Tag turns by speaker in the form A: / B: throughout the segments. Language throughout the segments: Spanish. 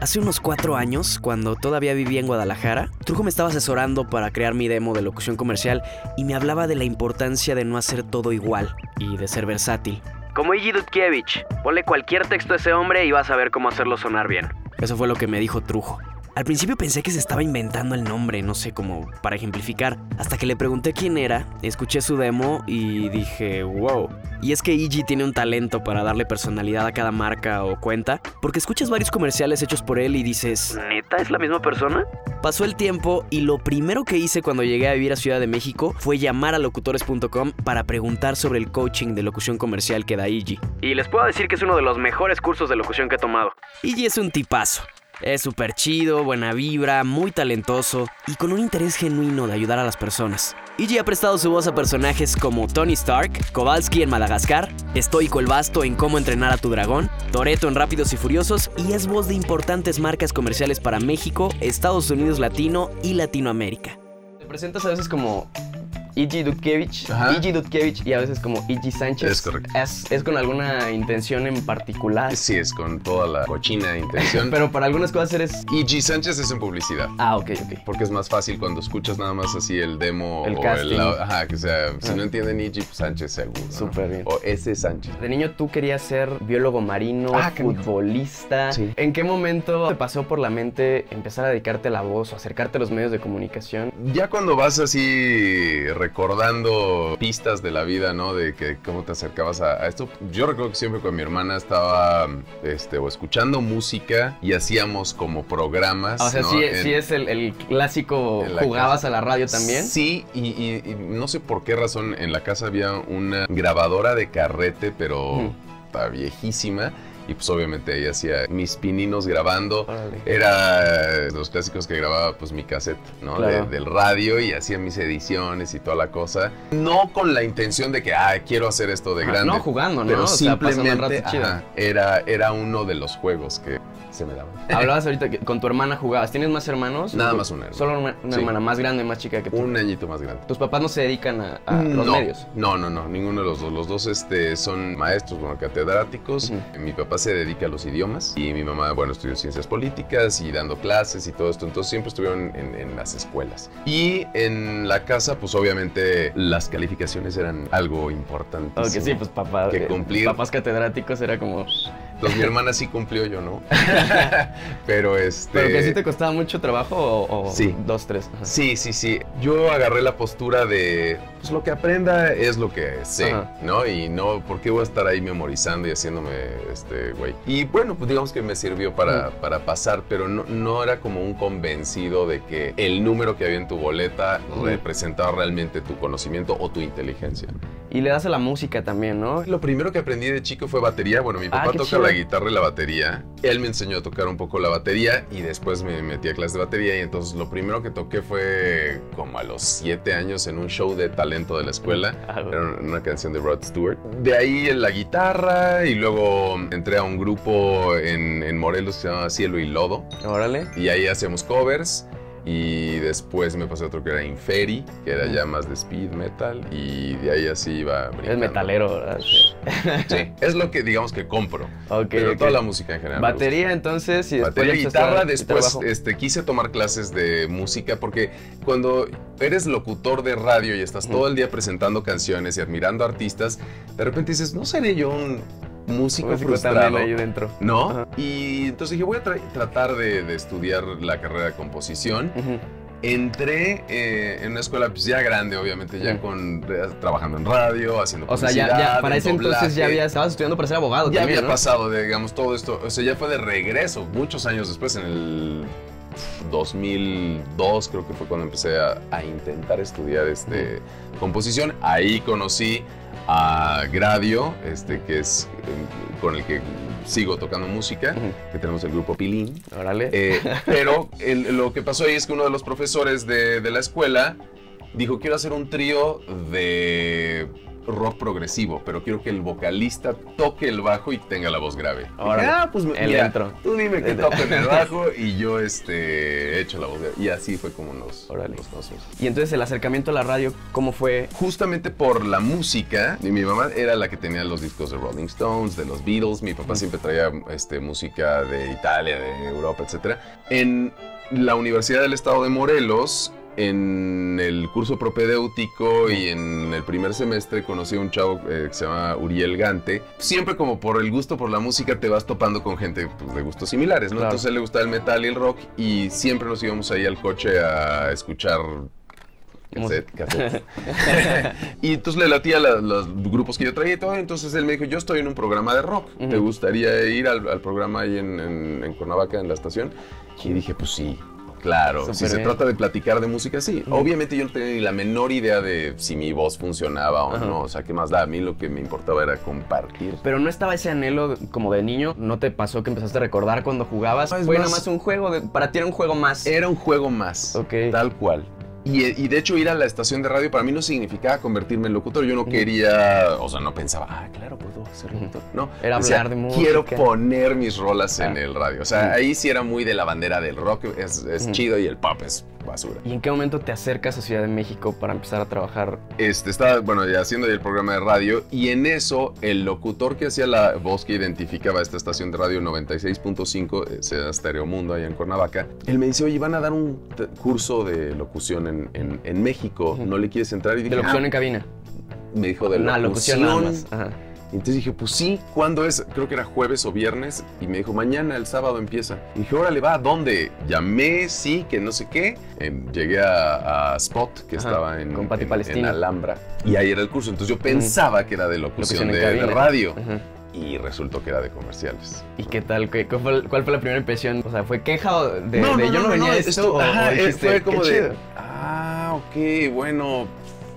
A: Hace unos cuatro años, cuando todavía vivía en Guadalajara, Trujo me estaba asesorando para crear mi demo de locución comercial y me hablaba de la importancia de no hacer todo igual y de ser versátil. Como Iggy Dudkiewicz, ponle cualquier texto a ese hombre y vas a ver cómo hacerlo sonar bien. Eso fue lo que me dijo Trujo. Al principio pensé que se estaba inventando el nombre, no sé, como para ejemplificar, hasta que le pregunté quién era, escuché su demo y dije, wow. Y es que Iggy tiene un talento para darle personalidad a cada marca o cuenta, porque escuchas varios comerciales hechos por él y dices, ¿neta es la misma persona? Pasó el tiempo y lo primero que hice cuando llegué a vivir a Ciudad de México fue llamar a locutores.com para preguntar sobre el coaching de locución comercial que da Iggy. Y les puedo decir que es uno de los mejores cursos de locución que he tomado. Iggy es un tipazo. Es súper chido, buena vibra, muy talentoso y con un interés genuino de ayudar a las personas. Iggy ha prestado su voz a personajes como Tony Stark, Kowalski en Madagascar, Estoico el Basto en Cómo entrenar a tu dragón, Toreto en Rápidos y Furiosos y es voz de importantes marcas comerciales para México, Estados Unidos Latino y Latinoamérica. Te presentas a veces como Iggy Dudkiewicz,
B: Ajá.
A: Iggy Dudkiewicz y a veces como Iggy Sánchez.
B: Es correcto.
A: ¿Es, es con alguna intención en particular?
B: Sí, es con toda la cochina intención.
A: Pero para algunas cosas eres...
B: y G. Sánchez es en publicidad.
A: Ah, ok, ok.
B: Porque es más fácil cuando escuchas nada más así el demo
A: El
B: o
A: casting.
B: el ajá, que sea, si
A: Ah.
B: no entienden Iggy, pues Sánchez seguro. ¿no?
A: Súper bien.
B: O ese Sánchez.
A: De niño tú querías ser biólogo marino,
B: Ah,
A: futbolista.
B: Sí.
A: ¿En qué momento te pasó por la mente empezar a dedicarte a la voz o acercarte a los medios de comunicación?
B: Ya cuando vas así recordando pistas de la vida, ¿no? De que cómo te acercabas a, a esto. Yo recuerdo que siempre con mi hermana estaba este, o escuchando música y hacíamos como programas.
A: Ah, o sea,
B: ¿no?
A: sí,
B: En-
A: sí es el, el clásico jugabas
B: casa.
A: a la radio también.
B: Sí, y, y- y no sé por qué razón en la casa había una grabadora de carrete, pero está viejísima. Y pues obviamente ahí hacía mis pininos grabando.
A: Órale.
B: Era los clásicos que grababa pues mi cassette, ¿no?
A: Claro.
B: De- del radio y hacía mis ediciones y toda la cosa. No con la intención de que, ah, quiero hacer esto de
A: Ajá,
B: grande.
A: no jugando, ¿no?
B: Pero
A: O sea,
B: simplemente
A: rato chido.
B: ajá, era, era uno de los juegos que se me daban.
A: Hablabas ahorita que con tu hermana jugabas. ¿Tienes más hermanos?
B: Nada más una hermana.
A: Solo una, una
B: Sí.
A: hermana más grande, más chica que tú.
B: Un añito más grande.
A: ¿Tus papás no se dedican a, a los
B: no,
A: medios?
B: No, no, no, ninguno de los dos. Los dos este, son maestros, bueno, catedráticos. Mi papá se dedica a los idiomas y mi mamá, bueno, estudió ciencias políticas y dando clases y todo esto. Entonces siempre estuvieron en, en las escuelas. Y en la casa, pues obviamente las calificaciones eran algo importante.
A: Aunque sí, pues papá,
B: Que
A: eh,
B: cumplir.
A: papás catedráticos era como...
B: Entonces mi hermana sí cumplió, yo no. Pero este...
A: ¿Pero que sí te costaba mucho trabajo o, o
B: Sí.
A: dos, tres? Ajá.
B: Sí, sí, sí. Yo agarré la postura de, pues lo que aprenda es lo que sé,
A: Ajá.
B: ¿no? Y no, ¿por qué voy a estar ahí memorizando y haciéndome, este, güey? Y bueno, pues digamos que me sirvió para, para pasar, pero no, no era como un convencido de que el número que había en tu boleta representaba realmente tu conocimiento o tu inteligencia.
A: Y le das a la música también, ¿no?
B: Lo primero que aprendí de chico fue batería. Bueno, mi
A: Ah,
B: papá
A: qué
B: toca
A: chido.
B: la guitarra y la batería. Él me enseñó a tocar un poco la batería y después me metí a clases de batería. Y entonces lo primero que toqué fue como a los siete años en un show de talento de la escuela.
A: Ah, güey.
B: Era una canción de Rod Stewart. De ahí en la guitarra y luego entré a un grupo en, en Morelos que se llamaba Cielo y Lodo.
A: Órale.
B: Y ahí hacíamos covers. Y después me pasé a otro que era Inferi, que era ya más de speed metal. Y de ahí así iba brincando.
A: Es metalero, ¿verdad? Sí.
B: Sí, es lo que digamos que compro. Pero toda la música en general.
A: Batería entonces y después
B: Batería, guitarra, después este, quise tomar clases de música porque cuando eres locutor de radio y estás todo el día presentando canciones y admirando artistas, de repente dices, ¿no seré yo un músico,
A: Músico
B: frustrado?
A: también ahí dentro.
B: ¿No?
A: Ajá.
B: Y entonces dije, voy a tra- tratar de, de estudiar la carrera de composición. Entré eh, en una escuela pues, ya grande, obviamente, ya con trabajando en radio, haciendo
A: O sea, ya, para ese entonces ya había, estabas estudiando para ser abogado
B: Ya
A: también,
B: había
A: ¿no?
B: pasado, de, digamos, todo esto. O sea, ya fue de regreso, muchos años después, en el 2002, creo que fue cuando empecé a, a intentar estudiar este, composición. Ahí conocí a Gradio, este, que es eh, con el que sigo tocando música, que tenemos el grupo Pilín.
A: Órale.
B: Eh, pero el- lo que pasó ahí es que uno de los profesores de, de la escuela dijo, quiero hacer un trío de rock progresivo, pero quiero que el vocalista toque el bajo y tenga la voz grave. Dije, ah, pues
A: el
B: mira,
A: intro.
B: tú dime que toco en el bajo y yo este, he hecho la voz grave. Y así fue como nos, nos conocimos.
A: Y entonces el acercamiento a la radio, ¿cómo fue?
B: Justamente por la música, y mi mamá era la que tenía los discos de Rolling Stones, de los Beatles, mi papá siempre traía este, música de Italia, de Europa, etc. En la Universidad del Estado de Morelos, en el curso propedéutico y en el primer semestre conocí a un chavo eh, que se llama Uriel Gante. Siempre como por el gusto por la música te vas topando con gente pues, de gustos similares, ¿no?
A: Claro.
B: Entonces a él le gustaba el metal y el rock y siempre nos íbamos ahí al coche a escuchar cassette, cassette. y entonces le latía la- los grupos que yo traía y todo. Entonces él me dijo, yo estoy en un programa de rock. ¿Te gustaría ir al, al programa ahí en, en- en Cuernavaca, en la estación? Y dije, pues sí. Claro, si se trata de platicar de música, sí. Obviamente yo no tenía ni la menor idea de si mi voz funcionaba o
A: Ajá.
B: no. O sea, ¿qué más da? A mí lo que me importaba era compartir.
A: Pero no estaba ese anhelo como de niño, ¿no te pasó que empezaste a recordar cuando jugabas?
B: No,
A: Fue
B: más-
A: nada más un juego, de- para ti era un juego más.
B: Era un juego más.
A: Ok.
B: Tal cual. Y, y de hecho ir a la estación de radio para mí no significaba convertirme en locutor. Yo no quería, o sea, no pensaba, ah, claro, puedo ser locutor. No,
A: Era
B: decía,
A: hablar de música.
B: Quiero poner mis rolas en
A: Ah.
B: el radio. O sea, ahí sí era muy de la bandera del rock, es, chido y el pop es basura.
A: ¿Y en qué momento te acercas a Ciudad de México para empezar a trabajar?
B: Este, estaba, bueno, ya haciendo el programa de radio y en eso el locutor que hacía la voz que identificaba esta estación de radio 96.5, eh, se llama Stereo Mundo allá en Cuernavaca, él me dice, oye, van a dar un curso de locución en, en- en México. ¿no le quieres entrar? Y
A: De
B: dije,
A: locución
B: "Ah".
A: en cabina.
B: me dijo de
A: Una
B: locución.
A: locución nada más. Ajá.
B: Y entonces dije, pues sí, ¿cuándo es? Creo que era jueves o viernes. Y me dijo, mañana, el sábado empieza. Y dije, órale, va, ¿a dónde? Llamé, sí, que no sé qué. Em, llegué a, a Spot, que
A: Ajá,
B: estaba en, en- en Alhambra. Y ahí era el curso. Entonces yo pensaba que era de locución, de, radio.
A: Ajá.
B: Y resultó que era de comerciales.
A: ¿Y qué tal? ¿Qué- cuál, fue, cuál fue la primera impresión? O sea, ¿fue queja de,
B: No,
A: de
B: no,
A: yo no,
B: no,
A: venía esto?
B: esto-
A: o-
B: ajá,
A: o dijiste,
B: fue como
A: "Qué
B: de,
A: chido"?
B: ah, ok, bueno,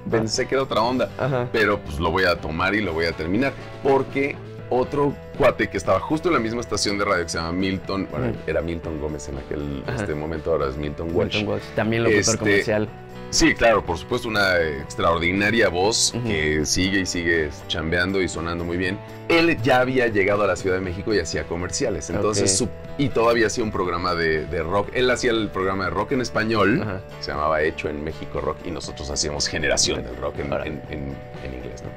B: pensé que era otra onda.
A: Ajá.
B: pero pues lo voy a tomar y lo voy a terminar. Porque otro cuate que estaba justo en la misma estación de radio que se llama Milton, bueno, era Milton Gómez en aquel este momento, ahora es Milton Walsh.
A: Milton Walsh, También locutor
B: Este,
A: comercial.
B: Sí, claro, por supuesto, una extraordinaria voz que sigue y sigue chambeando y sonando muy bien. Él ya había llegado a la Ciudad de México y hacía comerciales, entonces su- y todavía hacía un programa de, de rock. Él hacía el programa de rock en español,
A: Ajá.
B: se llamaba Hecho en México Rock y nosotros hacíamos Generación del Rock en, en- en- en inglés, ¿no?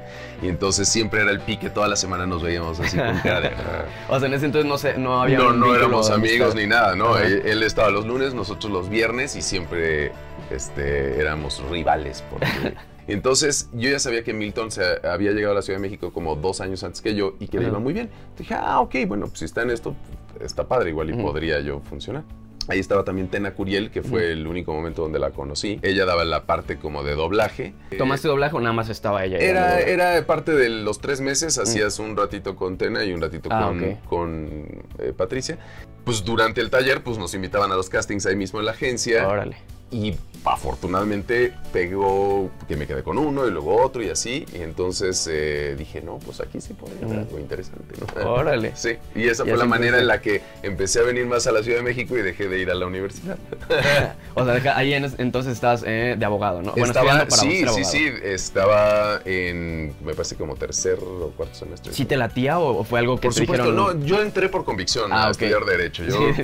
B: Y entonces siempre era el pique, toda la semana nos veíamos así con cara de...
A: O sea, en ese entonces no, sé, no había
B: no, éramos amigos ni nada, ¿no? Él, él estaba los lunes, nosotros los viernes y siempre este, éramos rivales. Porque... Entonces yo ya sabía que Milton se había llegado a la Ciudad de México como dos años antes que yo y que le
A: Ajá.
B: iba muy bien. Dije, ah, ok, bueno, pues si está en esto, está padre, igual y podría yo funcionar. Ahí estaba también Tena Curiel, que fue el único momento donde la conocí. Ella daba la parte como de doblaje.
A: ¿Tomaste doblaje o nada más estaba ella?
B: Era, era parte de los tres meses, hacías un ratito con Tena y un ratito
A: Ah,
B: con eh, Patricia. Pues durante el taller, pues nos invitaban a los castings ahí mismo en la agencia.
A: Órale.
B: Y afortunadamente pegó que me quedé con uno y luego otro y así. Y entonces eh, dije, no, pues aquí sí podría haber
A: Mm.
B: algo interesante, ¿no?
A: Órale.
B: Sí, y esa
A: Y
B: fue la manera en la que empecé a venir más a la Ciudad de México y dejé de ir a la universidad.
A: o sea, ahí en es- entonces estás eh, de abogado, ¿no? Bueno,
B: estaba,
A: para
B: sí, sí, sí, estaba en, me parece como tercer o cuarto semestre.
A: ¿Sí te latía o fue algo que
B: Por
A: te
B: supuesto,
A: dijeron?
B: no, yo entré por convicción
A: Ah,
B: a estudiar Derecho. Yo
A: Sí.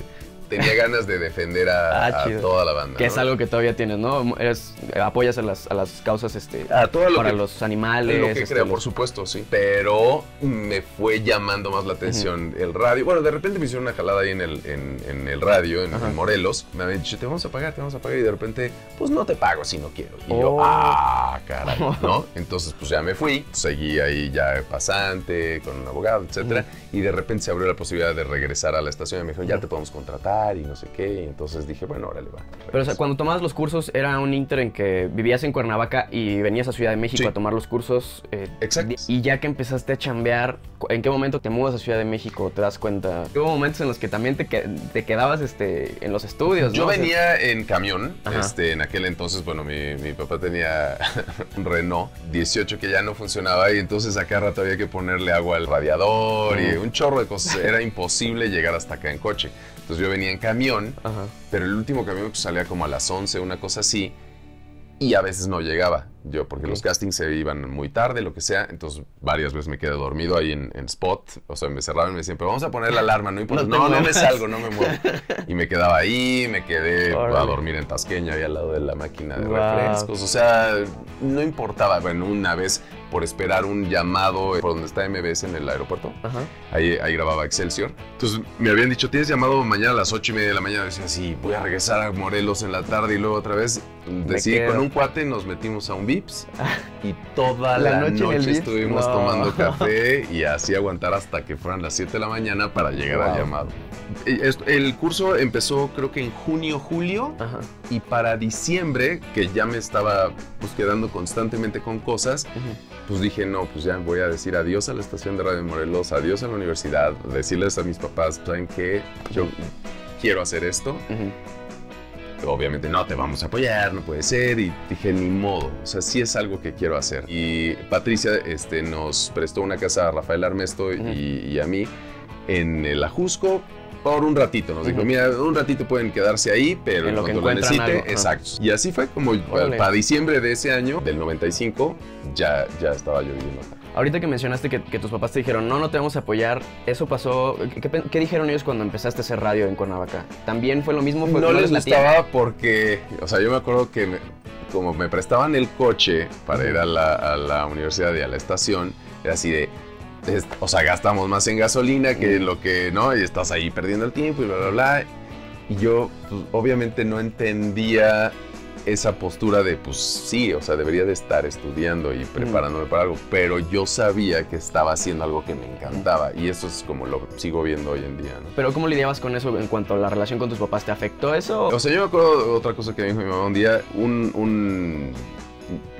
B: Tenía ganas de defender a,
A: Ah,
B: a toda la banda.
A: Que es algo que todavía tienes, ¿no? Eres, apoyas a las, a las causas este,
B: A todo lo
A: para
B: que,
A: los animales.
B: lo que
A: este,
B: creo,
A: los-
B: por supuesto, sí. Pero me fue llamando más la atención el radio. Bueno, de repente me hicieron una jalada ahí en el, en, en el radio, en, Morelos. Me habían dicho, te vamos a pagar, te vamos a pagar. Y de repente, pues no te pago si no quiero. Y yo,
A: Oh.
B: ah, caray, ¿no? Entonces, pues ya me fui. Seguí ahí ya pasante, con un abogado, etcétera. Y de repente se abrió la posibilidad de regresar a la estación. Y me dijeron, ya te podemos contratar y no sé qué. Y entonces dije, bueno, órale, va.
A: Pero o sea,
B: regreso.
A: cuando tomabas los cursos, ¿era un inter en que vivías en Cuernavaca y venías a Ciudad de México
B: Sí.
A: a tomar los cursos? eh,
B: Exacto.
A: Y ya que empezaste a chambear, ¿en qué momento te mudas a Ciudad de México? ¿Te das cuenta? Hubo momentos en los que también te, que- te quedabas este, en los estudios,
B: Yo venía en camión,
A: Ajá.
B: este, en aquel entonces, bueno, mi, mi papá tenía un Renault 18 que ya no funcionaba y entonces acá rato había que ponerle agua al radiador y
A: Ujú.
B: un chorro de cosas. Era imposible llegar hasta acá en coche. Entonces yo venía en camión,
A: Ajá.
B: pero el último camión pues, salía como a las 11, una cosa así, y a veces no llegaba. Yo, porque los castings se iban muy tarde, lo que sea. Entonces, varias veces me quedé dormido ahí en, spot. O sea, me cerraban y me decían, pero vamos a poner la alarma, no importa. No, no, me salgo, no me muevo. y me quedaba ahí, me quedé a dormir en Tasqueño, ahí al lado de la máquina de refrescos. O sea, no importaba. Bueno, una vez por esperar un llamado por donde está MBS en el aeropuerto. Ahí, ahí grababa Excelsior. Entonces me habían dicho, tienes llamado mañana a las ocho y media de la mañana. Decía, sí, voy a regresar a Morelos en la tarde y luego otra vez. Decidí, con un cuate nos metimos a un Vips y toda la, noche, estuvimos tomando café y así aguantar hasta que fueran las 7 de la mañana para llegar al llamado. El curso empezó creo que en junio, julio y para diciembre, que ya me estaba pues quedando constantemente con cosas, pues dije, no, pues ya voy a decir adiós a la estación de Radio Morelos, adiós a la universidad, decirles a mis papás, ¿saben qué? Yo quiero hacer esto. Obviamente no te vamos a apoyar, no puede ser. Y dije, ni modo. O sea, sí es algo que quiero hacer. Y Patricia este, nos prestó una casa a Rafael Armesto y, a mí en el Ajusco por un ratito. Nos dijo, mira, un ratito pueden quedarse ahí, pero en, lo lo necesite, exacto. Y así fue como para, diciembre de ese año, del 95, ya, ya estaba yo viviendo acá.
A: Ahorita que mencionaste que, tus papás te dijeron, no, no te vamos a apoyar, eso pasó. ¿Qué, dijeron ellos cuando empezaste a hacer radio en Cuernavaca? ¿También fue lo mismo?
B: no, les gustaba porque, o sea, yo me acuerdo que como me prestaban el coche para ir a la, a la universidad y a la estación, era así de, o sea, gastamos más en gasolina que lo que, ¿no? Y estás ahí perdiendo el tiempo y bla, bla, bla. Y yo, pues, obviamente no entendía esa postura de, pues sí, o sea, debería de estar estudiando y preparándome para algo, pero yo sabía que estaba haciendo algo que me encantaba y eso es como lo sigo viendo hoy en día, ¿no?
A: Pero ¿cómo lidiabas con eso en cuanto a la relación con tus papás? ¿Te afectó eso?
B: O sea, yo me acuerdo de otra cosa que dijo mi mamá un día, un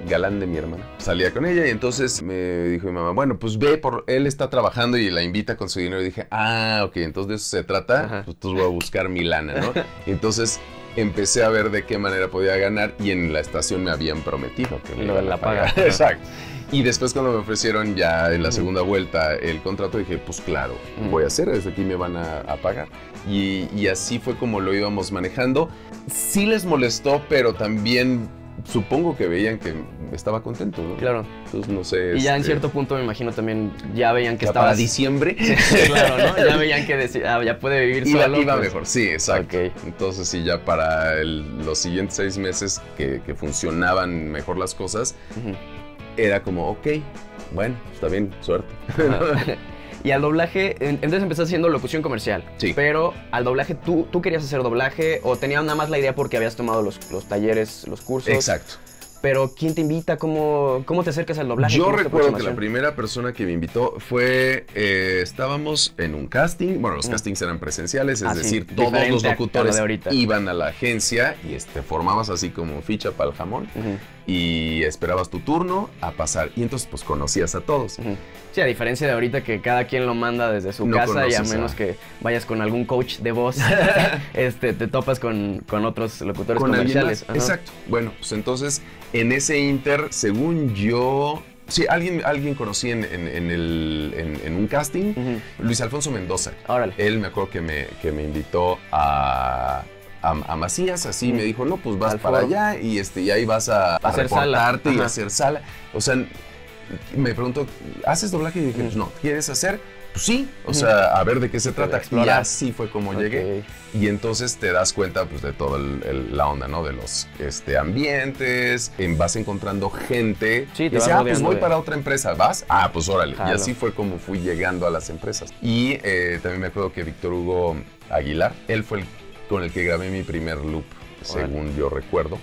B: galán de mi hermana. Salía con ella y entonces me dijo mi mamá, bueno, pues ve, por él está trabajando y la invita con su dinero. Y dije, ah, ok, entonces de eso se trata, pues entonces voy a buscar mi lana, ¿no? Y entonces empecé a ver de qué manera podía ganar y en la estación me habían prometido que me iban a pagar. Exacto. Y después cuando me ofrecieron ya en la segunda vuelta el contrato, dije, pues claro, voy a hacer, desde aquí me van a, pagar. Y, y, así fue como lo íbamos manejando. Sí les molestó, pero también supongo que veían que estaba contento, ¿no?
A: Claro.
B: Entonces, no sé.
A: Y ya en este, cierto punto me imagino también ya veían que estaba.
B: Para diciembre.
A: claro, ¿no? Ya veían que decía, ah, ya puede vivir
B: iba,
A: solo.
B: Iba pues. mejor, sí, exacto. Entonces, sí, ya para los siguientes seis meses que, funcionaban mejor las cosas, era como, ok, bueno, está bien, suerte.
A: Y al doblaje, entonces empezaste haciendo locución comercial.
B: Sí.
A: Pero al doblaje, ¿tú, tú querías hacer doblaje o tenías nada más la idea porque habías tomado los, los talleres, los cursos?
B: Exacto.
A: Pero ¿quién te invita? ¿Cómo, cómo te acercas al doblaje?
B: Yo recuerdo que la primera persona que me invitó fue, eh, estábamos en un casting, bueno, los mm. castings eran presenciales, es ah, decir, todos los locutores iban a la agencia y este, formabas así como ficha para el jamón y esperabas tu turno a pasar y entonces pues conocías a todos.
A: Sí, a diferencia de ahorita que cada quien lo manda desde su casa y a menos que vayas con algún coach de voz, este, te topas con, otros locutores comerciales.
B: Exacto. Bueno, pues entonces en ese inter, según yo, Sí, alguien, alguien conocí en, el, en, un casting, Luis Alfonso Mendoza.
A: Órale.
B: Él me acuerdo que me, que me invitó a, a, Macías, así me dijo, no, pues vas para allá y, este, y ahí vas a,
A: hacer sala.
B: y hacer sala. O sea, me preguntó, ¿haces doblaje? Y dije, pues no, ¿quieres hacer? Pues sí, o sea, a ver de qué se trata. Y así fue como llegué. Y entonces te das cuenta pues, de toda la onda, ¿no? De los este, ambientes, en, vas encontrando gente.
A: Sí,
B: te dice, ah, pues voy para otra empresa, ¿vas? Ah, pues órale. Y así fue como fui llegando a las empresas. Y eh, también me acuerdo que Víctor Hugo Aguilar, él fue el con el que grabé mi primer loop, según yo recuerdo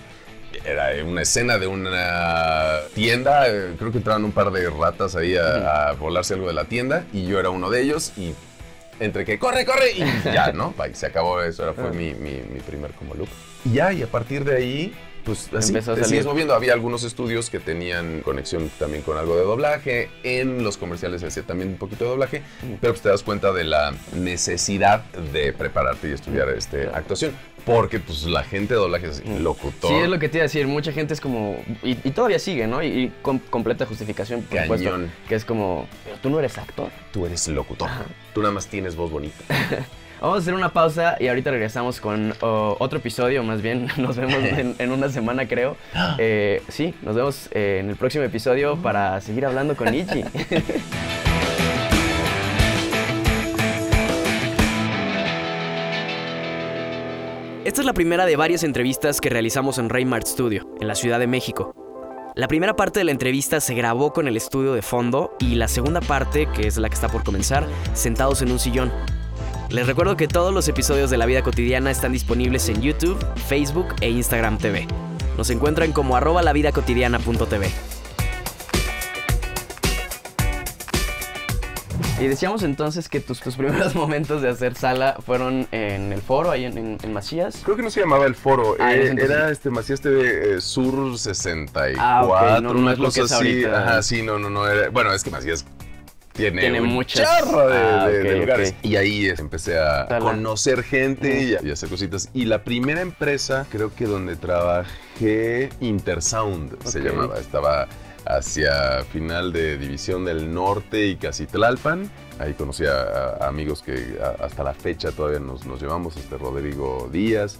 B: era una escena de una tienda, eh, creo que entraban un par de ratas ahí a, volarse algo de la tienda y yo era uno de ellos y entre que corre, corre y ya, ¿no? se acabó eso, era, fue mi, primer como look. Y ya, y a partir de ahí pues así te sigues moviendo. Había algunos estudios que tenían conexión también con algo de doblaje. En los comerciales se hacía también un poquito de doblaje, pero pues te das cuenta de la necesidad de prepararte y estudiar este, actuación. Porque pues la gente de doblaje es locutor.
A: Sí, es lo que te iba a decir. Mucha gente es como... Y, todavía sigue, ¿no? Y, con completa justificación, por supuesto. Que es como... Pero tú no eres actor.
B: Tú eres locutor. Tú nada más tienes voz bonita.
A: Vamos a hacer una pausa y ahorita regresamos con oh, otro episodio, más bien nos vemos en, una semana creo. Eh, sí, nos vemos eh, en el próximo episodio para seguir hablando con Ichi. Esta es la primera de varias entrevistas que realizamos en Raymart Studio, en la Ciudad de México. La primera parte de la entrevista se grabó con el estudio de fondo y la segunda parte, que es la que está por comenzar, sentados en un sillón. Les recuerdo que todos los episodios de La Vida Cotidiana están disponibles en YouTube, Facebook e Instagram TV. Nos encuentran como arroba lavidacotidiana.tv. Y decíamos entonces que tus, tus primeros momentos de hacer sala fueron en el foro, ahí en, Macías.
B: Creo que no se llamaba el foro, ah, eh, era este Macías TV eh, Sur 64, ah, no, una cosa así. Ajá, sí, no, no, no. bueno, es que Macías tiene, tiene un charro de, ah, lugares. Y ahí empecé a conocer gente y, a, hacer cositas. Y la primera empresa, creo que donde trabajé, Intersound se llamaba. Estaba hacia final de División del Norte y casi Tlalpan. Ahí conocí a, amigos que hasta la fecha todavía nos, nos llevamos, este Rodrigo Díaz.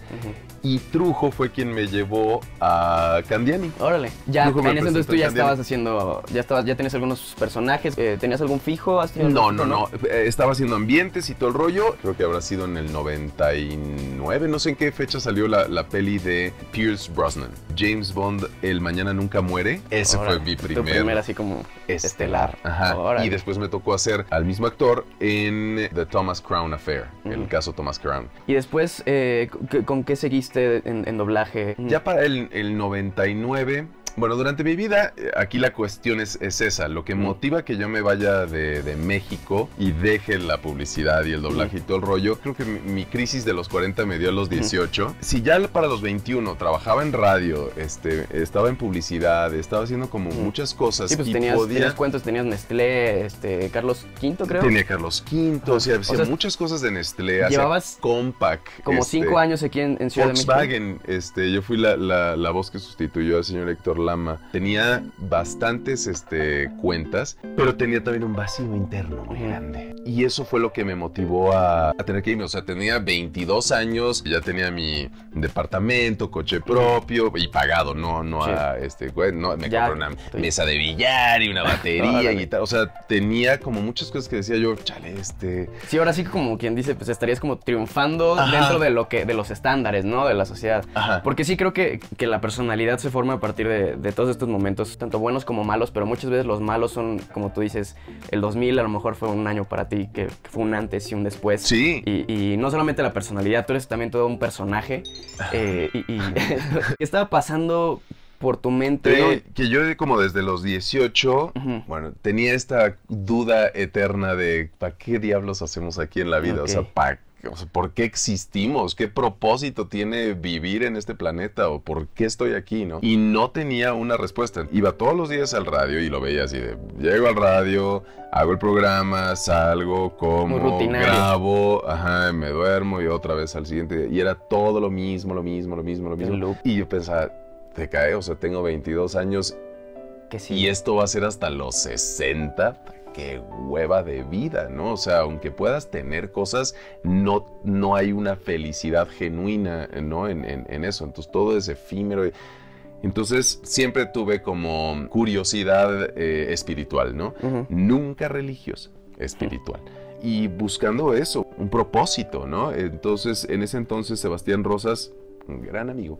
B: Y Trujo fue quien me llevó a Candiani.
A: Órale. Ya, en ese entonces tú ya estabas haciendo, ya estabas, ya tenías algunos personajes, eh, ¿tenías algún fijo?
B: no, no, no, eh, Estaba haciendo ambientes y todo el rollo. Creo que habrá sido en el 99, no sé en qué fecha salió la, la peli de Pierce Brosnan. James Bond, El Mañana Nunca Muere. Ese fue mi primer. Tu
A: primer así como estelar.
B: Ajá. Y después me tocó hacer al mismo actor en The Thomas Crown Affair, el caso Thomas Crown.
A: Y después, eh, ¿con qué seguiste en, doblaje?
B: Ya para el, el 99 bueno, durante mi vida, eh, aquí la cuestión es, esa. Lo que motiva que yo me vaya de, México y deje la publicidad y el doblaje y todo el rollo, creo que mi, crisis de los 40 me dio a los 18. Si ya para los 21 trabajaba en radio, este, estaba en publicidad, estaba haciendo como muchas cosas.
A: Sí, pues y tenías, tenías cuentos, tenías Nestlé, este, Carlos V, creo.
B: Tenía Carlos V, o sea, hacía muchas cosas de Nestlé.
A: Llevabas
B: Compact.
A: Como este, cinco años aquí en, Ciudad de México.
B: Volkswagen, este, yo fui la, la voz que sustituyó al señor Héctor Lama. Tenía bastantes este, cuentas, pero tenía también un vacío interno muy grande. Y eso fue lo que me motivó a, tener que irme. O sea, tenía 22 años, ya tenía mi departamento, coche propio y pagado, no, no a este, güey, no, me compré una mesa de billar y una batería y tal. O sea, tenía como muchas cosas que decía yo, chale, este.
A: Sí, ahora sí como quien dice, pues estarías como triunfando dentro de lo que, de los estándares, ¿no? De la sociedad. Porque sí creo que, que la personalidad se forma a partir de, de todos estos momentos, tanto buenos como malos, pero muchas veces los malos son, como tú dices, el 2000 a lo mejor fue un año para ti, que, fue un antes y un después.
B: Sí.
A: Y, no solamente la personalidad, tú eres también todo un personaje. Eh, y, ¿Qué estaba pasando por tu mente?
B: que yo como desde los 18, bueno, tenía esta duda eterna de ¿para qué diablos hacemos aquí en la vida? O sea, ¿para ¿por qué existimos? ¿Qué propósito tiene vivir en este planeta? ¿O por qué estoy aquí, no? Y no tenía una respuesta. Iba todos los días al radio y lo veía así de, llego al radio, hago el programa, salgo, como, grabo, ajá, me duermo y otra vez al siguiente día. Y era todo lo mismo, lo mismo, lo mismo, lo mismo. Y yo pensaba, te cae, o sea, tengo 22 años que sí. y esto va a ser hasta los 60 qué hueva de vida, ¿no? O sea, aunque puedas tener cosas, no, no hay una felicidad genuina, ¿no? En, eso. Entonces todo es efímero. Entonces siempre tuve como curiosidad eh, espiritual, ¿no? Nunca religiosa, espiritual. Y buscando eso, un propósito, ¿no? Entonces, en ese entonces, Sebastián Rosas, un gran amigo,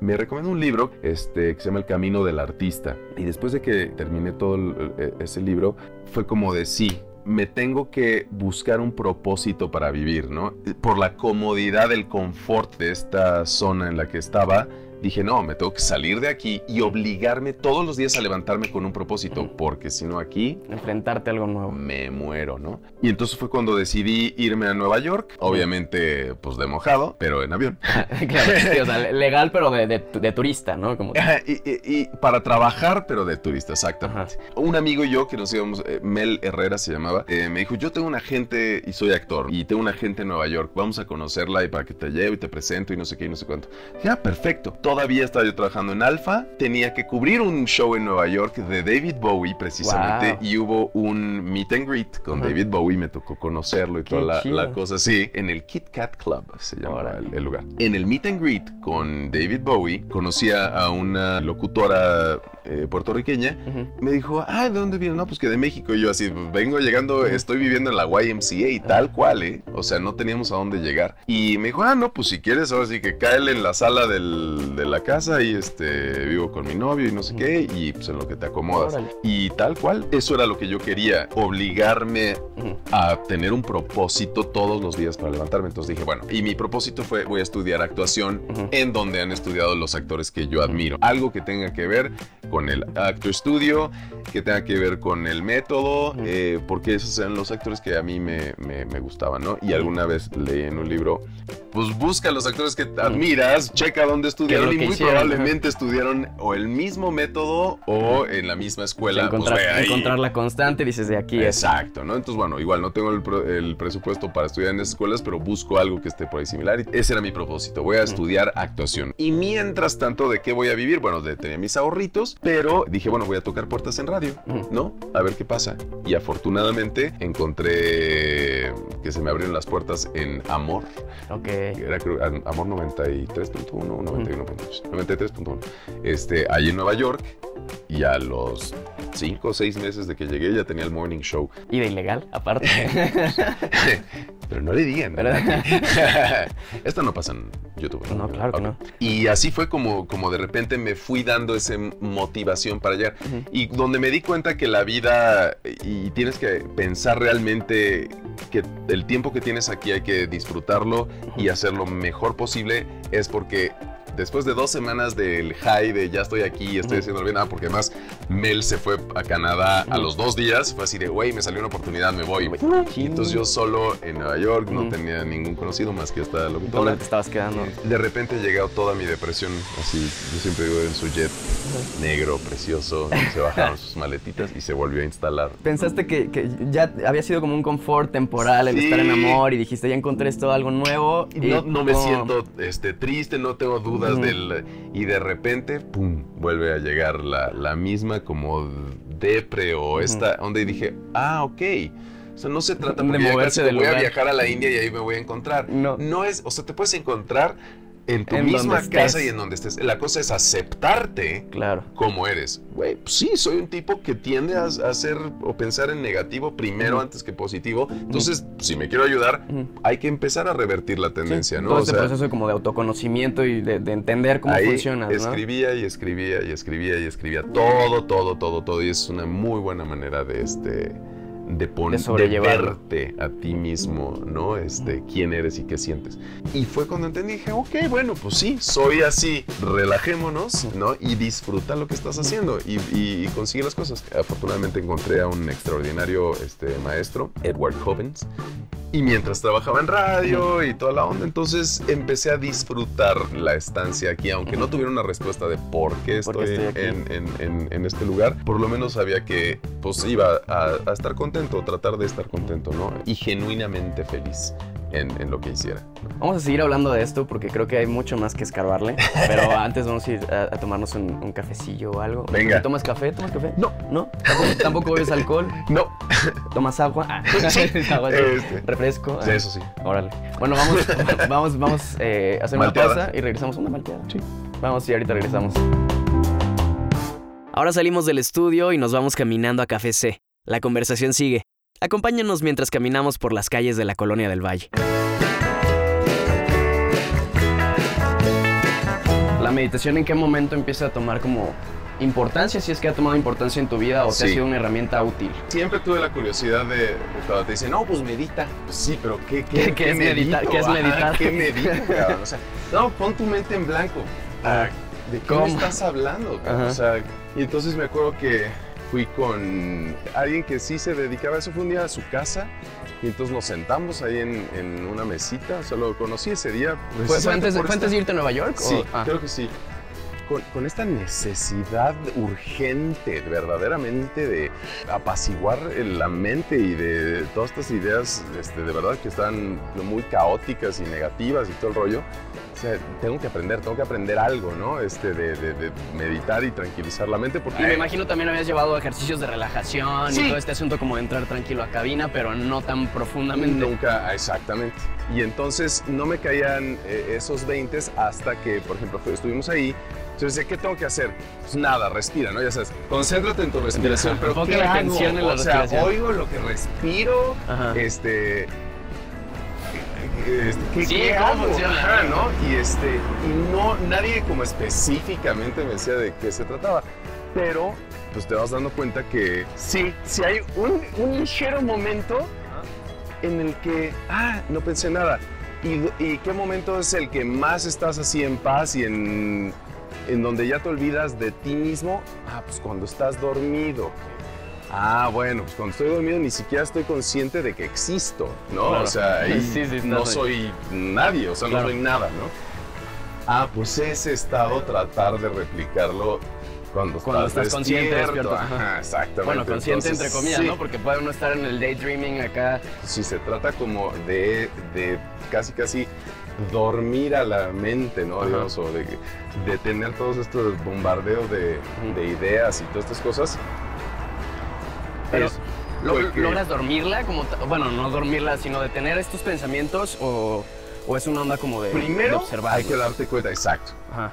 B: me recomendó un libro este, que se llama El Camino del Artista. Y después de que terminé todo e, ese libro, fue como de sí, me tengo que buscar un propósito para vivir, ¿no? Por la comodidad, el confort de esta zona en la que estaba, dije, no, me tengo que salir de aquí y obligarme todos los días a levantarme con un propósito, porque si no aquí...
A: Enfrentarte a algo nuevo.
B: Me muero, ¿no? Y entonces fue cuando decidí irme a Nueva York, obviamente pues de mojado, pero en avión.
A: claro, o sea, legal, pero de, turista, ¿no?
B: Como... y, para trabajar, pero de turista, exactamente. Un amigo y yo que nos íbamos, eh, Mel Herrera se llamaba, eh, me dijo, yo tengo una gente y soy actor, y tengo una gente en Nueva York, vamos a conocerla y para que te lleve y te presento y no sé qué y no sé cuánto. Ya, perfecto todavía estaba yo trabajando en Alfa, tenía que cubrir un show en Nueva York de David Bowie precisamente
A: Wow.
B: y hubo un meet and greet con. David Bowie, me tocó conocerlo y
A: Qué
B: toda la, cosa así, en el Kit Kat Club se llama
A: Órale.
B: el, el lugar. En el meet and greet con David Bowie conocía a una locutora eh, puertorriqueña me dijo, ah, ¿de dónde vienes? No, pues que de México. Y yo así, "Pues vengo llegando, estoy viviendo en la YMCA y tal cual, ¿eh? O sea, no teníamos a dónde llegar. Y me dijo, ah, no, pues si quieres, ahora sí que cáele en la sala del- de la casa y este, vivo con mi novio y no sé qué, y pues en lo que te acomodas.
A: Órale.
B: Y tal cual, eso era lo que yo quería, obligarme a tener un propósito todos los días para levantarme. Entonces dije, bueno, y mi propósito fue, voy a estudiar actuación
A: Ujú.
B: en donde han estudiado los actores que yo admiro. Algo que tenga que ver con el Actor Studio, que tenga que ver con el método,
A: Ujú.
B: eh, porque esos eran los actores que a mí me, me- me gustaban, ¿no? Y alguna vez leí en un libro, pues busca los actores que admiras, checa dónde estudiaron y muy
A: hicieron,
B: probablemente estudiaron o el mismo método o en la misma escuela. pues
A: encontrar,
B: ve ahí.
A: encontrar la constante, dices de aquí es.
B: Exacto, ¿no? Entonces, bueno, igual no tengo el, presupuesto para estudiar en esas escuelas, pero busco algo que esté por ahí similar. Ese era mi propósito. Voy a estudiar actuación. Y mientras tanto, ¿de qué voy a vivir? Bueno, de tener mis ahorritos, pero dije, bueno, voy a tocar puertas en radio. ¿no? A ver qué pasa. Y afortunadamente encontré que se me abrieron las puertas en Amor.
A: Ok.
B: Era creo, Am- Amor 93.1 o 91.8. 93.1. Este, ahí en Nueva York. Y a los cinco o seis meses de que llegué ya tenía el morning show.
A: Y de ilegal, aparte.
B: Pero no le digan. Esto no pasa en YouTube.
A: No, claro que no.
B: Y así fue como, como de repente me fui dando esa motivación para llegar.
A: Ujú.
B: Y donde me di cuenta que la vida, y tienes que pensar realmente que el tiempo que tienes aquí hay que disfrutarlo y hacer lo mejor posible, es porque después de dos semanas del high de ya estoy aquí, estoy haciendo bien, ah, porque además Mel se fue a Canadá a los dos días, fue así de, güey, me salió una oportunidad, me voy. Y entonces yo solo en Nueva York, no tenía ningún conocido más que esta
A: ¿Dónde
B: locutora.
A: te estabas quedando?
B: De repente llegó toda mi depresión, así, yo siempre digo en su jet negro, precioso, se bajaron sus maletitas y se volvió a instalar.
A: Pensaste que, que ya había sido como un confort temporal el
B: Sí.
A: estar en amor y dijiste, ya encontré esto, algo nuevo.
B: Y no, no me siento este, triste, no tengo dudas
A: Ujú.
B: del... Y de repente, pum, vuelve a llegar la, la misma como depre o esta, donde dije, ah, ok. O sea, no se trata
A: De moverse
B: casi
A: del
B: voy a
A: lugar.
B: viajar a la India y ahí me voy a encontrar.
A: No.
B: No es, o sea, te puedes encontrar en tu
A: En
B: misma casa y en donde estés. La cosa es aceptarte
A: Claro.
B: como eres. Güey, pues sí, soy un tipo que tiende a, a hacer o pensar en negativo primero antes que positivo. Entonces, si me quiero ayudar, hay que empezar a revertir la tendencia,
A: Sí,
B: ¿no?
A: Todo
B: O
A: este
B: sea,
A: proceso como de autoconocimiento y de, de entender cómo ¿no?
B: escribía y escribía y escribía y escribía todo, todo, todo, todo. Y es una muy buena manera de este de
A: De sobrellevarlo.
B: verte a ti mismo, ¿no? Este, quién eres y qué sientes. Y fue cuando entendí, dije, ok, bueno, pues sí, soy así, relajémonos, ¿no? Y disfruta lo que estás haciendo y, y, y consigue las cosas. Afortunadamente encontré a un extraordinario este, maestro, Edward Covens, y mientras trabajaba en radio y toda la onda, entonces empecé a disfrutar la estancia aquí, aunque no tuviera una respuesta de por qué
A: ¿Por qué
B: estoy,
A: estoy
B: en, en- en- en este lugar, por lo menos sabía que pues iba a, a estar contento, tratar de estar contento, ¿no? Y genuinamente feliz en, en lo que hiciera.
A: Vamos a seguir hablando de esto porque creo que hay mucho más que escarbarle. Pero antes vamos a ir a, a tomarnos un, un cafecillo o algo.
B: Venga.
A: ¿Tomas café? ¿Tomas café?
B: No.
A: ¿No? ¿Tampoco, tampoco bebes alcohol?
B: No,
A: ¿Tomas agua? Ah, agua.
B: Este.
A: ¿Refresco?
B: sí,
A: Ah,
B: eso sí.
A: Órale. Bueno, vamos, vamos, vamos eh, a hacer una
B: Malteada.
A: pausa y regresamos. Una malteada. Sí. Vamos y ahorita regresamos.
C: Ahora salimos del estudio y nos vamos caminando a Café C. La conversación sigue. Acompáñanos mientras caminamos por las calles de la Colonia del Valle.
A: ¿La meditación en qué momento empieza a tomar como importancia? Si es que ha tomado importancia en tu vida o te ha
B: Sí.
A: sido una herramienta útil.
B: Siempre tuve la curiosidad de, de cuando te dicen, no, pues medita. Pues sí, pero ¿qué,
A: ¿Qué- qué es meditar? ¿Qué es meditar?
B: ¿Qué medito, cabrón? O sea, no, pon tu mente en blanco. Ah, ¿De qué
A: ¿Cómo?
B: me estás hablando? O sea, y entonces me acuerdo que fui con alguien que sí se dedicaba a eso. Fue un día a su casa y entonces nos sentamos ahí en, en una mesita. O sea, lo conocí ese día.
A: ¿Fue, fue antes, fue antes de irte a Nueva York? o-
B: Sí,
A: ah.
B: creo que sí. Con, con esta necesidad urgente, verdaderamente, de apaciguar la mente y de todas estas ideas, este, de verdad, que están muy caóticas y negativas y todo el rollo, sea, tengo que aprender, tengo que aprender algo, ¿no? Este, de, de- de meditar y tranquilizar la mente, porque...
A: Y me imagino también habías llevado ejercicios de relajación
B: Sí.
A: y todo este asunto como de entrar tranquilo a cabina, pero no tan profundamente.
B: Nunca, exactamente. Y entonces no me caían eh, esos 20 hasta que, por ejemplo, estuvimos ahí. Entonces decía, ¿qué tengo que hacer? Pues nada, respira, ¿no? Ya sabes, concéntrate en tu respiración. Pero
A: Enfoca
B: ¿qué
A: la
B: hago?
A: en la
B: o sea,
A: respiración.
B: oigo lo que respiro,
A: Ajá.
B: este... este, ¿Qué,
A: Sí,
B: qué
A: ¿cómo
B: hago?
A: funciona?
B: Ajá, ¿no? Y este, y no, nadie como específicamente me decía de qué se trataba. Pero, pues te vas dando cuenta que sí, sí hay un, un ligero momento en el que, ah, no pensé nada. ¿Y, y qué momento es el que más estás así en paz y en, en donde ya te olvidas de ti mismo? Ah, pues cuando estás dormido. Ah, bueno, pues cuando estoy dormido ni siquiera estoy consciente de que existo, ¿no?
A: Claro.
B: O sea, ahí
A: Sí, sí,
B: no soy nadie, o sea,
A: Claro.
B: no soy nada, ¿no? Ah, pues ese estado tratar de replicarlo cuando,
A: Cuando estás consciente, despierto,
B: Ajá,
A: ajá.
B: exactamente.
A: Bueno, consciente
B: Entonces,
A: entre comillas,
B: sí.
A: ¿no? Porque puede uno estar en el daydreaming acá.
B: si se trata como de, de casi casi dormir a la mente, ¿no? Digamos, o de, de tener todos estos bombardeos de, de ideas y todas estas cosas.
A: Pero,
B: es
A: ¿lo-
B: lo que-
A: ¿Logras dormirla? Como, bueno, no dormirla, sino de tener estos pensamientos o, o es una onda como de, de
B: Primero
A: observar.
B: hay que darte cuenta, exacto,
A: Ajá.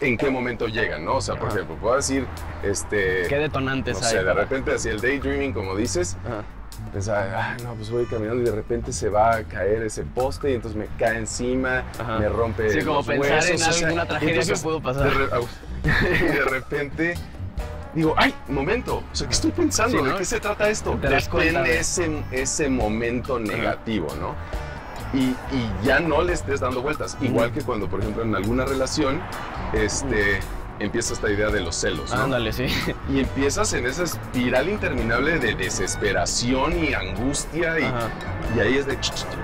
B: en qué momento llegan, ¿no? O sea, por
A: Ajá.
B: ejemplo, puedo decir, este...
A: ¿Qué detonantes
B: no
A: hay?
B: sé, de repente así el daydreaming, como dices,
A: Ajá.
B: Pensaba, ah, no, pues voy caminando y de repente se va a caer ese poste y entonces me cae encima,
A: Ajá.
B: me rompe
A: Sí, como
B: los
A: pensar
B: huesos,
A: en
B: o sea,
A: alguna tragedia que pudo pasar.
B: De, y de repente digo, ay, momento, o sea, ¿qué estoy pensando?
A: Sí, ¿no?
B: ¿De qué se trata esto?
A: Te das cuenta
B: Detén
A: de-
B: ese, ese momento negativo, ¿no? Y, y ya no le estés dando vueltas. Igual que cuando, por ejemplo, en alguna relación, este, empieza esta idea de los celos, ¿no?
A: Ándale, sí.
B: Y empiezas en esa espiral interminable de desesperación y angustia y, y ahí es de,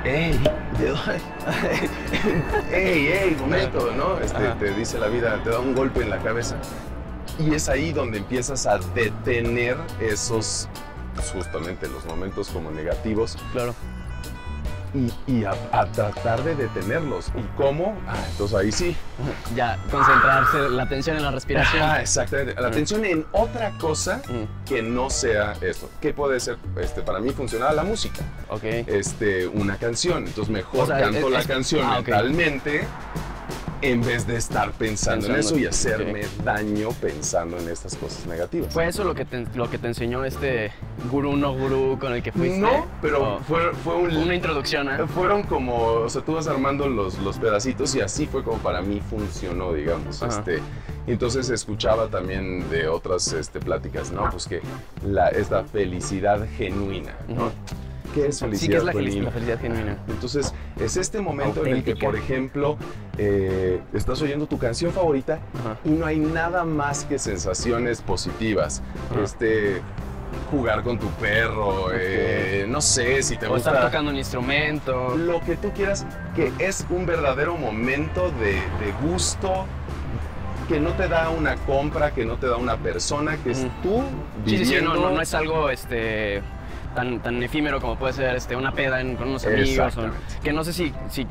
B: ¡ey! ¡ey, ey! Momento, ¿no? Este, te dice la vida, te da un golpe en la cabeza. Y es ahí donde empiezas a detener esos, justamente los momentos como negativos
A: Claro.
B: Y, y a, a tratar de detenerlos. ¿Y cómo? Ah, entonces ahí sí.
A: Ya, concentrarse, la atención en la respiración.
B: Ah, exactamente. La atención en otra cosa
A: Mm,
B: que no sea esto. ¿Qué puede ser? Este, para mí funcionaba la música.
A: ok.
B: Este, una canción. Entonces mejor
A: O sea,
B: canto
A: es-
B: la canción
A: ah,
B: mentalmente en vez de estar pensando, en eso y hacerme daño pensando en estas cosas negativas.
A: ¿Fue eso lo que, te, lo que te enseñó este gurú no gurú con el que fuiste?
B: no, pero
A: ¿O
B: fue, fue un...
A: una introducción, ¿eh?
B: Fueron como, o sea, tú vas armando los, los pedacitos y así fue como para mí funcionó, digamos.
A: Ajá.
B: Este, entonces escuchaba también de otras este, pláticas, ¿no? Pues que la, es la felicidad genuina, ¿no? ¿Qué es felicidad
A: Sí, que es la, felicidad genuina.
B: Entonces, es este momento en el que, por ejemplo, eh, estás oyendo tu canción favorita
A: Ajá.
B: y no hay nada más que sensaciones positivas.
A: Ajá.
B: Este, jugar con tu perro, eh, no sé si te
A: O
B: gusta
A: estar tocando un instrumento.
B: lo que tú quieras, que es un verdadero momento de, de gusto, que no te da una compra, que no te da una persona, que es tú
A: Sí, sí,
B: viviendo.
A: sí, no, no, no es algo este, tan, tan efímero como puede ser este, una peda en- con unos amigos. o- que no sé si, si,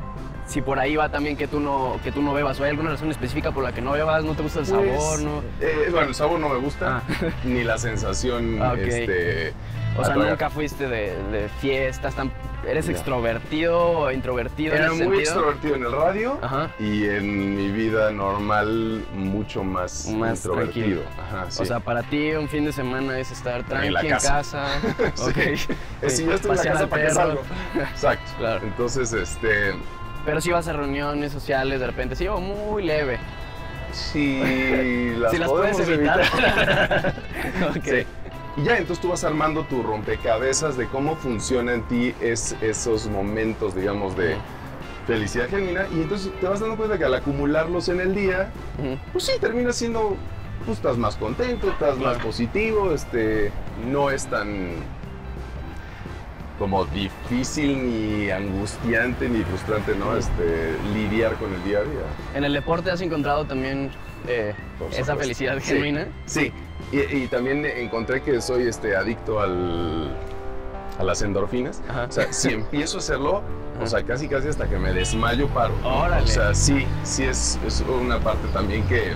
A: si por ahí va también que tú, no, que tú no bebas o hay alguna razón específica por la que no bebas, no te gusta el sabor,
B: Pues,
A: ¿no?
B: eh, bueno, el sabor no me gusta,
A: Ah.
B: ni la sensación,
A: Ah,
B: este...
A: O sea, nunca fuiste de, de fiestas, tan, ¿eres
B: No.
A: extrovertido o introvertido
B: Era
A: en ese
B: muy
A: sentido?
B: extrovertido en el radio
A: Ajá.
B: y en mi vida normal mucho más,
A: Más
B: introvertido. Ajá, sí.
A: O sea, para ti un fin de semana es estar tranqui
B: la
A: en
B: casa.
A: casa.
B: Sí. Si yo estoy en la casa, ¿para qué salgo? Exacto.
A: Claro.
B: Entonces, este...
A: Pero si vas a reuniones sociales, de repente, sí, o muy leve.
B: Si las,
A: si las
B: podemos
A: puedes evitar.
B: Sí. Y ya, entonces tú vas armando tu rompecabezas de cómo funciona en ti es, esos momentos, digamos, de felicidad genuina. Y entonces te vas dando cuenta que al acumularlos en el día, pues sí, terminas siendo, pues estás más contento, estás más positivo, este, no es tan como difícil ni angustiante ni frustrante, ¿no? Este, lidiar con el día a día.
A: En el deporte has encontrado también eh, esa felicidad
B: Sí.
A: genuina.
B: Sí, y, y también encontré que soy este, adicto al, a las endorfinas. O sea, si empiezo a hacerlo, o sea, casi casi hasta que me desmayo paro.
A: Órale.
B: O sea, sí, sí es, es una parte también que,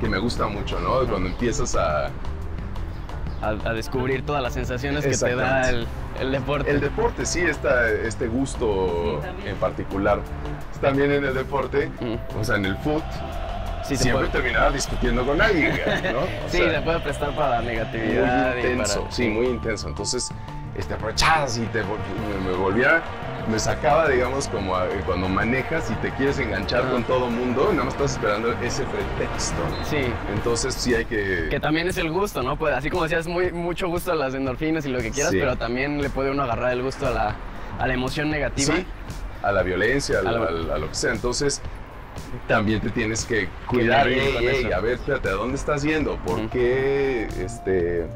B: que me gusta mucho, ¿no? Cuando empiezas a,
A: a, descubrir todas las sensaciones que te da el, el, deporte.
B: El deporte, sí, esta, este gusto en particular. También en el deporte, o sea, en el foot, sí, siempre terminaba discutiendo con alguien, ¿no?
A: sí, se puede prestar para la negatividad.
B: Muy intenso, sí, muy intenso. Entonces, este, aprovechabas y te, me volvía me sacaba, digamos, como cuando manejas y te quieres enganchar con todo mundo, nada más estás esperando ese pretexto.
A: Sí.
B: Entonces sí hay que...
A: Que también es el gusto, ¿no? Pues así como decías, muy, mucho gusto a las endorfinas y lo que quieras, pero también le puede uno agarrar el gusto a la, a la emoción negativa.
B: Sí, a la violencia, a, lo que sea. Entonces también te tienes que cuidar. y a ver, espérate, ¿a dónde estás yendo? ¿Por qué este...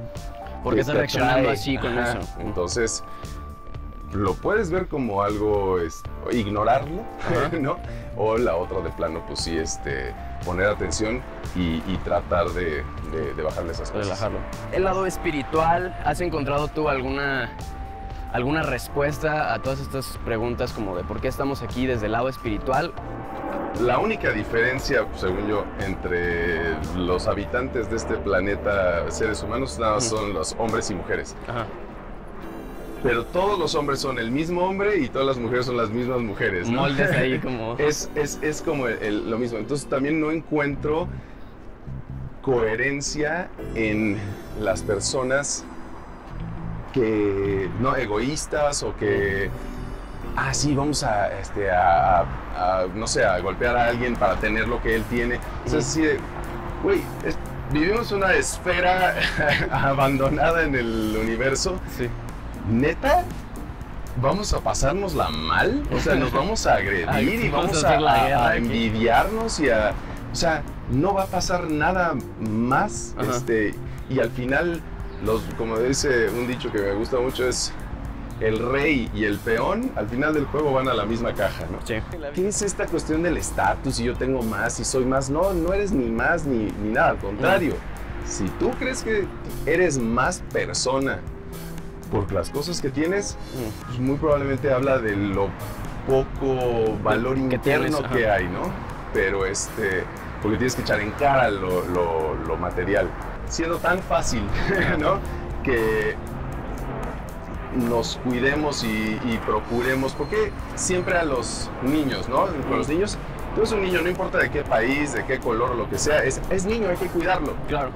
A: ¿Por qué estás reaccionando así con eso?
B: Entonces, lo puedes ver como algo, es, ignorarlo, ¿no? O la otra de plano, pues sí, este, poner atención y, tratar de, de, bajarle esas cosas.
A: Relajarlo. El lado espiritual, ¿has encontrado tú alguna, alguna respuesta a todas estas preguntas como de por qué estamos aquí desde el lado espiritual?
B: La única diferencia, según yo, entre los habitantes de este planeta, seres humanos, nada, son los hombres y mujeres. Ajá pero todos los hombres son el mismo hombre y todas las mujeres son las mismas mujeres.
A: ¿no? Moldes ahí como...
B: es, es, es como lo mismo. Entonces también no encuentro coherencia en las personas que, no, egoístas o que, ah, sí, vamos a, este, a, no sé, a golpear a alguien para tener lo que él tiene. O sea, así de, güey, vivimos una esfera abandonada en el universo.
A: Sí
B: neta, vamos a pasárnosla mal, o sea, nos vamos a agredir y vamos, a, envidiarnos y a, o sea, no va a pasar nada más, este, y al final, los, como dice un dicho que me gusta mucho es el rey y el peón al final del juego van a la misma caja, ¿no?
A: Sí.
B: ¿Qué es esta cuestión del estatus? Si yo tengo más, y soy más. No, no eres ni más ni, ni nada, al contrario. Si tú crees que eres más persona por las cosas que tienes, pues muy probablemente habla de lo poco valor interno que hay, ¿no? Pero este, porque tienes que echar en cara lo, lo, material. Siendo tan fácil, ¿no? Que nos cuidemos y, y, procuremos, porque siempre a los niños, ¿no? Con los niños Tú eres un niño, no importa de qué país, de qué color, lo que sea, es, es niño, hay que cuidarlo.
A: Claro.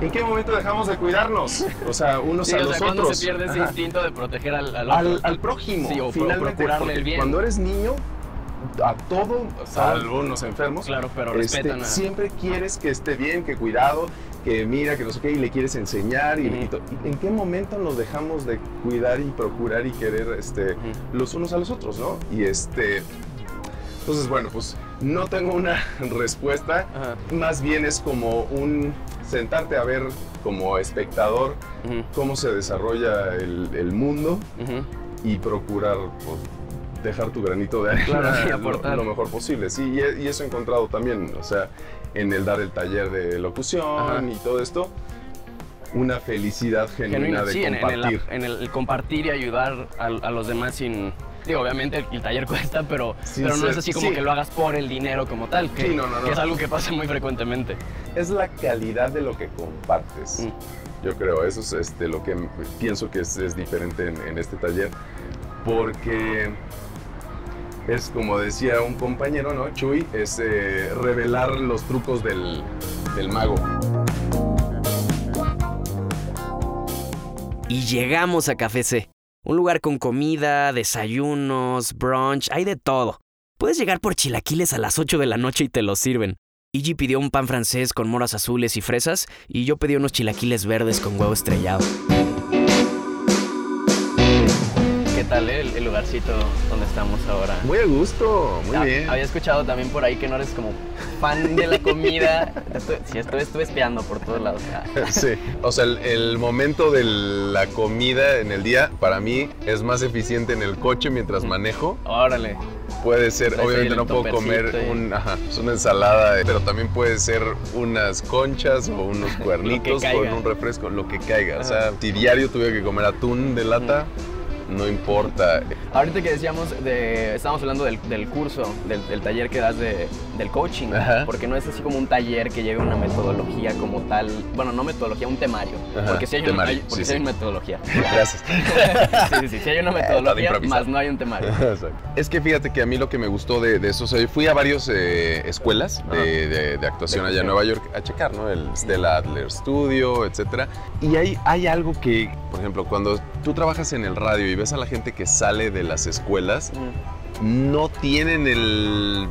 B: ¿En qué momento dejamos de cuidarnos? O sea, unos a los otros.
A: se pierde ese instinto de proteger al,
B: al, al, prójimo.
A: Sí, o finalmente, procurarle el bien.
B: Cuando eres niño, a todo, salvo unos enfermos.
A: Claro, pero este, respetan
B: Siempre quieres que esté bien, que cuidado, que mira, que no sé qué, y le quieres enseñar. Y, ¿En qué momento nos dejamos de cuidar y procurar y querer este, los unos a los otros, no? Y este. Entonces, bueno, pues no tengo una respuesta, más bien es como un sentarte a ver como espectador cómo se desarrolla el, mundo y procurar pues, dejar tu granito de arena lo, mejor posible. Sí, y, eso he encontrado también, o sea, en el dar el taller de locución y todo esto, una felicidad genuina, de compartir.
A: En el, compartir y ayudar a los demás sin obviamente el, taller cuesta, pero, pero no es así como que lo hagas por el dinero como tal, que, es algo que pasa muy frecuentemente.
B: Es la calidad de lo que compartes. Mm. Yo creo, eso es este, lo que pienso que es, diferente en, este taller, porque es como decía un compañero, ¿no? Chuy, es eh, revelar los trucos del, del mago.
C: Y llegamos a Café C un lugar con comida, desayunos, brunch, hay de todo. Puedes llegar por chilaquiles a las 8 de la noche y te los sirven. Iggy pidió un pan francés con moras azules y fresas y yo pedí unos chilaquiles verdes con huevo estrellado.
A: ¿Qué tal eh, el, lugarcito donde estamos ahora?
B: Muy a gusto, muy bien.
A: Había escuchado también por ahí que no eres como fan de la comida. sí, estuve, estuve espiando por todos lados.
B: sí, o sea, el, momento de la comida en el día para mí es más eficiente en el coche mientras manejo.
A: Órale.
B: puede ser, obviamente no puedo comer pues una ensalada, pero también puede ser unas conchas o unos cuernitos con un refresco, lo que caiga. O sea, si diario tuviera que comer atún de lata, no importa.
A: Ahorita que decíamos, de, estábamos hablando del, curso, del, taller que das de, del coaching, porque no es así como un taller que lleve una metodología como tal, bueno, no metodología, un temario, porque si hay, una, metodología.
B: Gracias.
A: sí, sí, sí, hay una metodología, más no hay un temario.
B: es que fíjate que a mí lo que me gustó de, eso, o sea, fui a varias eh, escuelas de, actuación allá en Nueva York a checar, ¿no? El Stella Adler Studio, etcétera, y hay, hay algo que, por ejemplo, cuando tú trabajas en el radio y ves a la gente que sale de las escuelas, no tienen el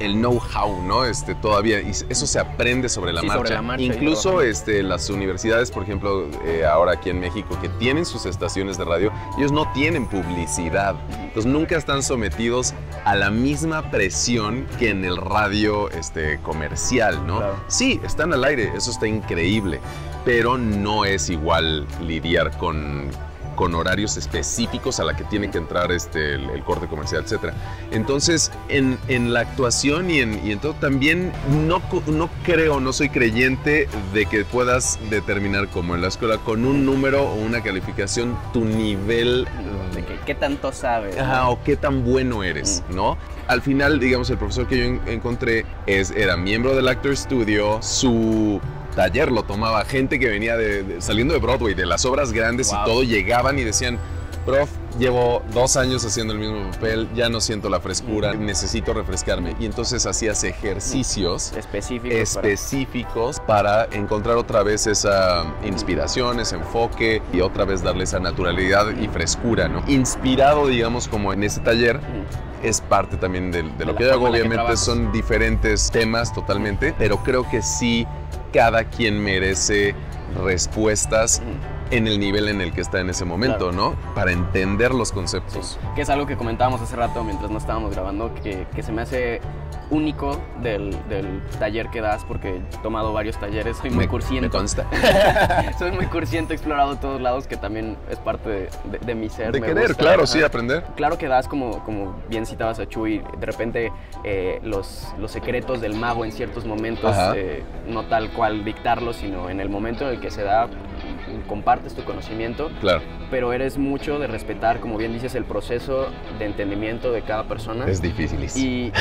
B: el know-how, ¿no? Este, todavía, y eso se aprende sobre la, marcha. Incluso este, las universidades, por ejemplo, eh, ahora aquí en México, que tienen sus estaciones de radio, ellos no tienen publicidad. Entonces nunca están sometidos a la misma presión que en el radio este, comercial, ¿no? Sí, están al aire, eso está increíble, pero no es igual lidiar con con horarios específicos a la que tiene que entrar este, el, corte comercial, etc. Entonces, en, en la actuación y en, y en, todo, también no, no creo, no soy creyente de que puedas determinar como en la escuela con un número o una calificación tu nivel
A: de qué tanto sabes.
B: Ajá, o qué tan bueno eres, mm. ¿no? Al final, digamos, el profesor que yo encontré es, era miembro del Actor Studio, su taller lo tomaba gente que venía de, saliendo de Broadway, de las obras grandes y todo, llegaban y decían, prof, llevo dos años haciendo el mismo papel, ya no siento la frescura, necesito refrescarme. Y entonces hacías ejercicios
A: específicos,
B: específicos para... encontrar otra vez esa inspiración, ese enfoque y otra vez darle esa naturalidad y frescura, ¿no? Inspirado, digamos, como en ese taller. Es parte también de, lo que hago. Obviamente son diferentes temas totalmente, pero creo que sí cada quien merece respuestas en el nivel en el que está en ese momento, ¿no? Para entender los conceptos.
A: Que es algo que comentábamos hace rato mientras no estábamos grabando, que, que se me hace único del, del, taller que das, porque he tomado varios talleres, soy muy cursiento.
B: Me consta.
A: soy muy cursiento, he explorado todos lados, que también es parte de, de, mi ser.
B: De querer, claro, sí, aprender.
A: Claro que das, como, como bien citabas a Chuy, de repente eh, los, los secretos del mago en ciertos momentos, eh, no tal cual dictarlos, sino en el momento en el que se da, compartes tu conocimiento.
B: Claro.
A: Pero eres mucho de respetar, como bien dices, el proceso de entendimiento de cada persona.
B: Es difícil.
A: Y,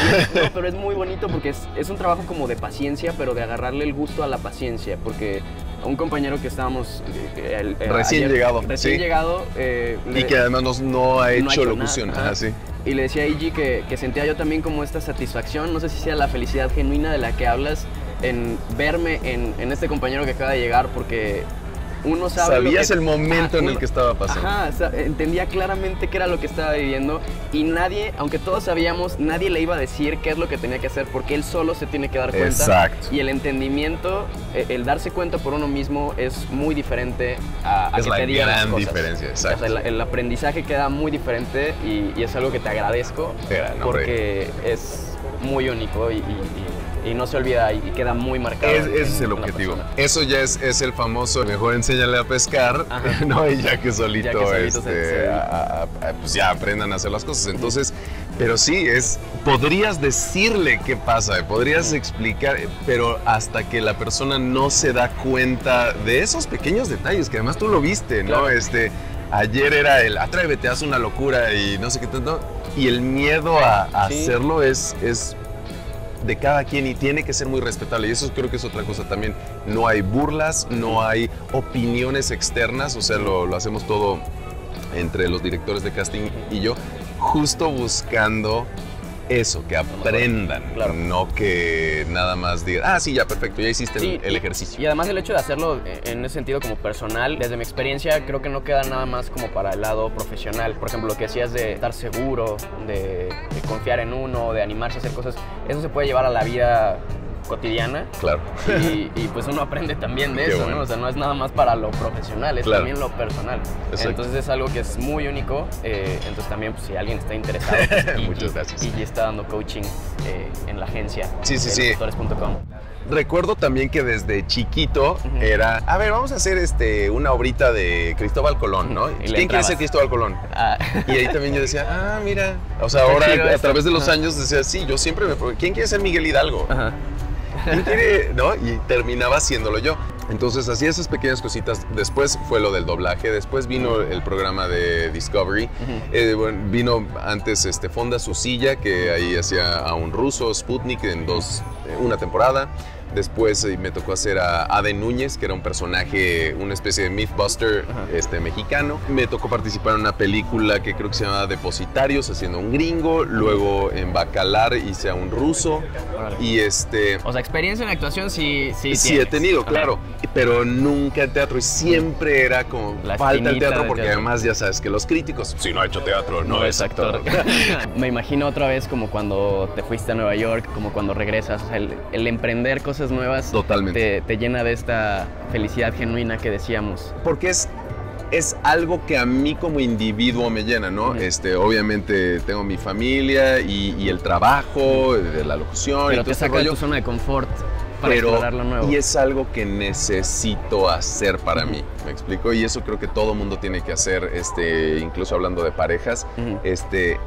A: pero es muy bonito porque es, es, un trabajo como de paciencia, pero de agarrarle el gusto a la paciencia, porque un compañero que estábamos...
B: Eh, recién llegado.
A: Recién llegado.
B: Eh, y que además no, ha hecho, locución.
A: Y le decía a que, que sentía yo también como esta satisfacción, no sé si sea la felicidad genuina de la que hablas, en verme en, en este compañero que acaba de llegar, porque uno sabe.
B: Sabías el momento en el que estaba pasando.
A: Ajá, entendía claramente qué era lo que estaba viviendo y nadie, aunque todos sabíamos, nadie le iba a decir qué es lo que tenía que hacer porque él solo se tiene que dar cuenta.
B: Exacto.
A: Y el entendimiento, e, el darse cuenta por uno mismo es muy diferente a,
B: es la gran diferencia, exacto.
A: el, aprendizaje queda muy diferente y, es algo que te agradezco porque es muy único y y no se olvida y queda muy marcado.
B: ese es el objetivo. Eso ya es, es el famoso, mejor enséñale a pescar, ¿no? Y ya que solito, este, pues ya aprendan a hacer las cosas. Entonces, pero sí, es, podrías decirle qué pasa, podrías explicar, pero hasta que la persona no se da cuenta de esos pequeños detalles, que además tú lo viste, ¿no? Este, ayer era el atrévete, haz una locura y no sé qué tanto. Y el miedo a, hacerlo es, es de cada quien y tiene que ser muy respetable. Y eso creo que es otra cosa también. No hay burlas, no hay opiniones externas, o sea, lo, hacemos todo entre los directores de casting y yo, justo buscando eso, que aprendan, no que nada más digan, ah, sí, ya, perfecto, ya hiciste el, ejercicio.
A: Y además el hecho de hacerlo en ese sentido como personal, desde mi experiencia, creo que no queda nada más como para el lado profesional. Por ejemplo, lo que decías de estar seguro, de confiar en uno, de animarse a hacer cosas, eso se puede llevar a la vida cotidiana.
B: Claro.
A: Y, pues uno aprende también de eso, ¿no? O sea, no es nada más para lo profesional, es también lo personal. Entonces es algo que es muy único. Eh, entonces también, pues, si alguien está interesado y,
B: Muchas gracias.
A: y, está dando coaching eh, en la agencia,
B: sí, sí, sí. recuerdo también que desde chiquito era, a ver, vamos a hacer este una obrita de Cristóbal Colón, ¿no? ¿Quién quiere ser Cristóbal Colón? Ah. Y ahí también yo decía, ah, mira. O sea, ahora a través de los años decía, sí, yo siempre me... ¿Quién quiere ser Miguel Hidalgo? Ajá. ¿No? Y terminaba haciéndolo yo. Entonces hacía esas pequeñas cositas. Después fue lo del doblaje. Después vino el programa de Discovery. Eh, vino antes este, Fonda Su Silla, que ahí hacía a un ruso, Sputnik, en dos, eh, una temporada. Después eh, me tocó hacer a Ade Núñez, que era un personaje, una especie de Mythbuster este, mexicano. Me tocó participar en una película que creo que se llama Depositarios, haciendo un gringo. Luego en Bacalar hice a un ruso. Y este...
C: O sea, experiencia en actuación sí Sí,
B: sí he tenido, claro. Pero nunca en teatro. Y siempre era como falta el teatro porque además ya sabes que los críticos, si no ha hecho teatro, no, es actor.
C: me imagino otra vez como cuando te fuiste a Nueva York, como cuando regresas, el, el emprender cosas nuevas
B: Totalmente.
C: Te, llena de esta felicidad genuina que decíamos.
B: Porque es, es algo que a mí como individuo me llena, ¿no? este, obviamente tengo mi familia y, el trabajo, de la locución.
C: Pero
B: y
C: te saca de tu zona de confort. Para
B: pero,
C: explorar lo nuevo.
B: Y es algo que necesito hacer para mí, ¿me explico? Y eso creo que todo mundo tiene que hacer, este, incluso hablando de parejas, este,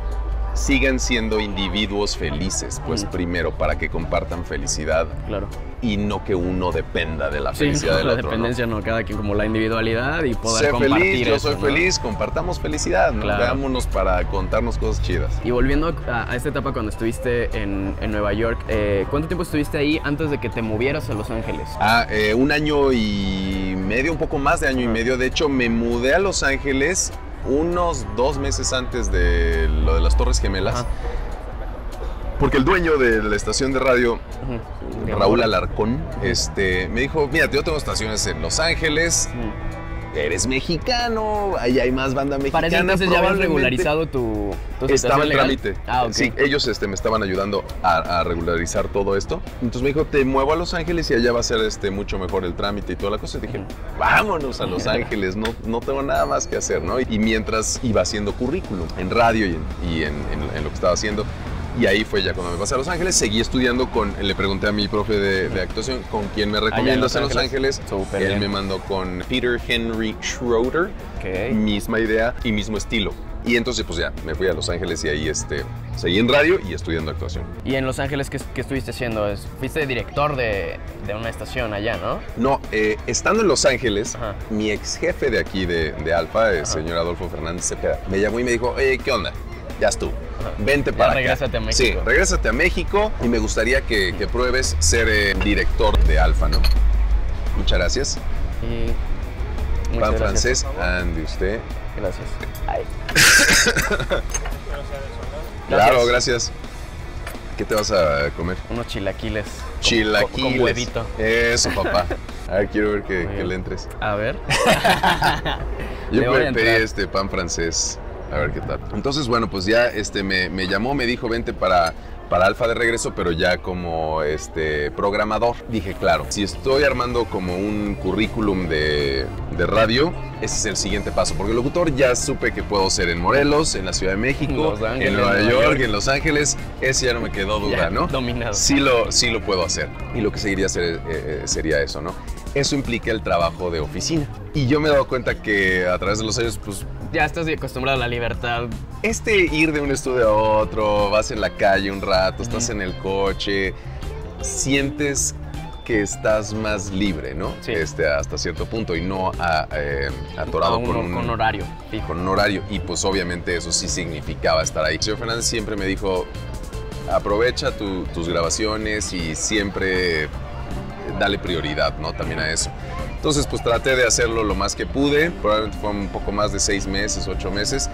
B: sigan siendo individuos felices, pues primero, para que compartan felicidad.
C: Claro.
B: Y no que uno dependa de la felicidad
C: no,
B: del
C: la
B: otro.
C: La dependencia ¿no? cada quien como la individualidad y poder
B: sé
C: compartir.
B: Feliz, yo soy feliz, compartamos felicidad, ¿no? Veámonos para contarnos cosas chidas.
C: Y volviendo a, esta etapa cuando estuviste en, en Nueva York, eh, ¿cuánto tiempo estuviste ahí antes de que te movieras a Los Ángeles?
B: Ah, eh, un año y medio, un poco más de año y medio. De hecho, me mudé a Los Ángeles unos dos meses antes de lo de las Torres Gemelas. Porque el dueño de la estación de radio, Raúl Alarcón, este, me dijo, mira, yo tengo estaciones en Los Ángeles, eres mexicano, ahí hay más banda mexicana.
C: Para entonces ya habían regularizado tu, tu
B: Estaba en trámite.
C: Ah, ok.
B: Sí, ellos este, me estaban ayudando a, a, regularizar todo esto. Entonces me dijo, te muevo a Los Ángeles y allá va a ser este, mucho mejor el trámite y toda la cosa. Y dije, vámonos a Los Ángeles, no, no tengo nada más que hacer, ¿no? Y mientras iba haciendo currículum en radio y en, y en, en, en lo que estaba haciendo, y ahí fue ya cuando me pasé a Los Ángeles. Seguí estudiando con, le pregunté a mi profe de, de actuación con quién me recomiendas en Los Ángeles.
C: Super
B: Él
C: bien.
B: me mandó con Peter Henry Schroeder.
C: Ok.
B: Misma idea y mismo estilo. Y entonces pues ya me fui a Los Ángeles y ahí este, seguí en radio y estudiando actuación.
C: ¿Y en Los Ángeles qué, qué estuviste haciendo? Fuiste director de, de, una estación allá, ¿no?
B: No, eh, estando en Los Ángeles,
C: Ajá.
B: mi ex jefe de aquí de, de Alfa, el señor Adolfo Fernández Cepeda, me llamó y me dijo, oye, ¿qué onda? Ya estuvo. Vente para
C: ya regrésate
B: acá.
C: a México.
B: Sí, regrésate a México y me gustaría que, que pruebes ser eh, director de Alfa, ¿no? Muchas gracias.
C: Y
B: Pan
C: gracias.
B: francés, ande usted.
C: Gracias. Ay.
B: Claro, gracias. ¿Qué te vas a comer?
C: Unos chilaquiles.
B: Chilaquiles.
C: Con, huevito.
B: Eso, papá. A ver, quiero ver que, que le entres.
C: A ver.
B: Yo pedí este pan francés. A ver qué tal. Entonces, bueno, pues ya este, me, me llamó, me dijo, vente para, para Alfa de regreso, pero ya como este, programador. Dije, claro, si estoy armando como un currículum de, de radio, ese es el siguiente paso. Porque locutor ya supe que puedo ser en Morelos, en la Ciudad de México,
C: Ángeles,
B: en Nueva York,
C: York.
B: en Los Ángeles. Ese ya no me quedó duda,
C: Ya,
B: ¿no?
C: dominado.
B: Sí lo, sí lo puedo hacer. Y lo que seguiría hacer eh, eh, sería eso, ¿no? Eso implica el trabajo de oficina. Y yo me he dado cuenta que a través de los años, pues
C: Ya estás acostumbrado a la libertad.
B: este ir de un estudio a otro, vas en la calle un rato, estás en el coche, sientes que estás más libre, ¿no?
C: Sí.
B: Este, hasta cierto punto y no a- eh, atorado
C: a un-
B: con un
C: con horario
B: con un horario y pues obviamente eso sí significaba estar ahí. Señor Fernández siempre me dijo, aprovecha tu- tus grabaciones y siempre dale prioridad, ¿no? También a eso. Entonces pues traté de hacerlo lo más que pude, probablemente fue un poco más de seis meses, ocho meses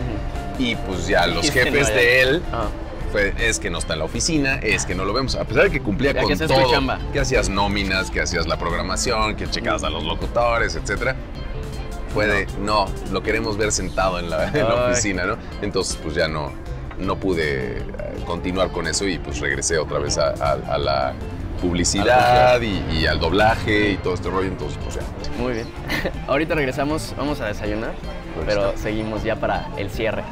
B: y pues ya los jefes
C: no,
B: de él
C: Ah,
B: fue, es que no está en la oficina, es que no lo vemos. A pesar de que cumplía
C: Ya
B: con
C: que
B: todo,
C: chamba.
B: que hacías nóminas, que hacías la programación, que checabas a los locutores, etcétera. Fue de, no, lo queremos ver sentado en la, en la oficina, ¿no? Entonces, pues ya no, no pude eh, continuar con eso y pues regresé otra vez a, a- a la publicidad y, y al doblaje y todo este rollo. Entonces, pues ya.
C: muy bien. Ahorita regresamos, vamos a desayunar,
B: Pues
C: pero
B: está.
C: seguimos ya para el cierre.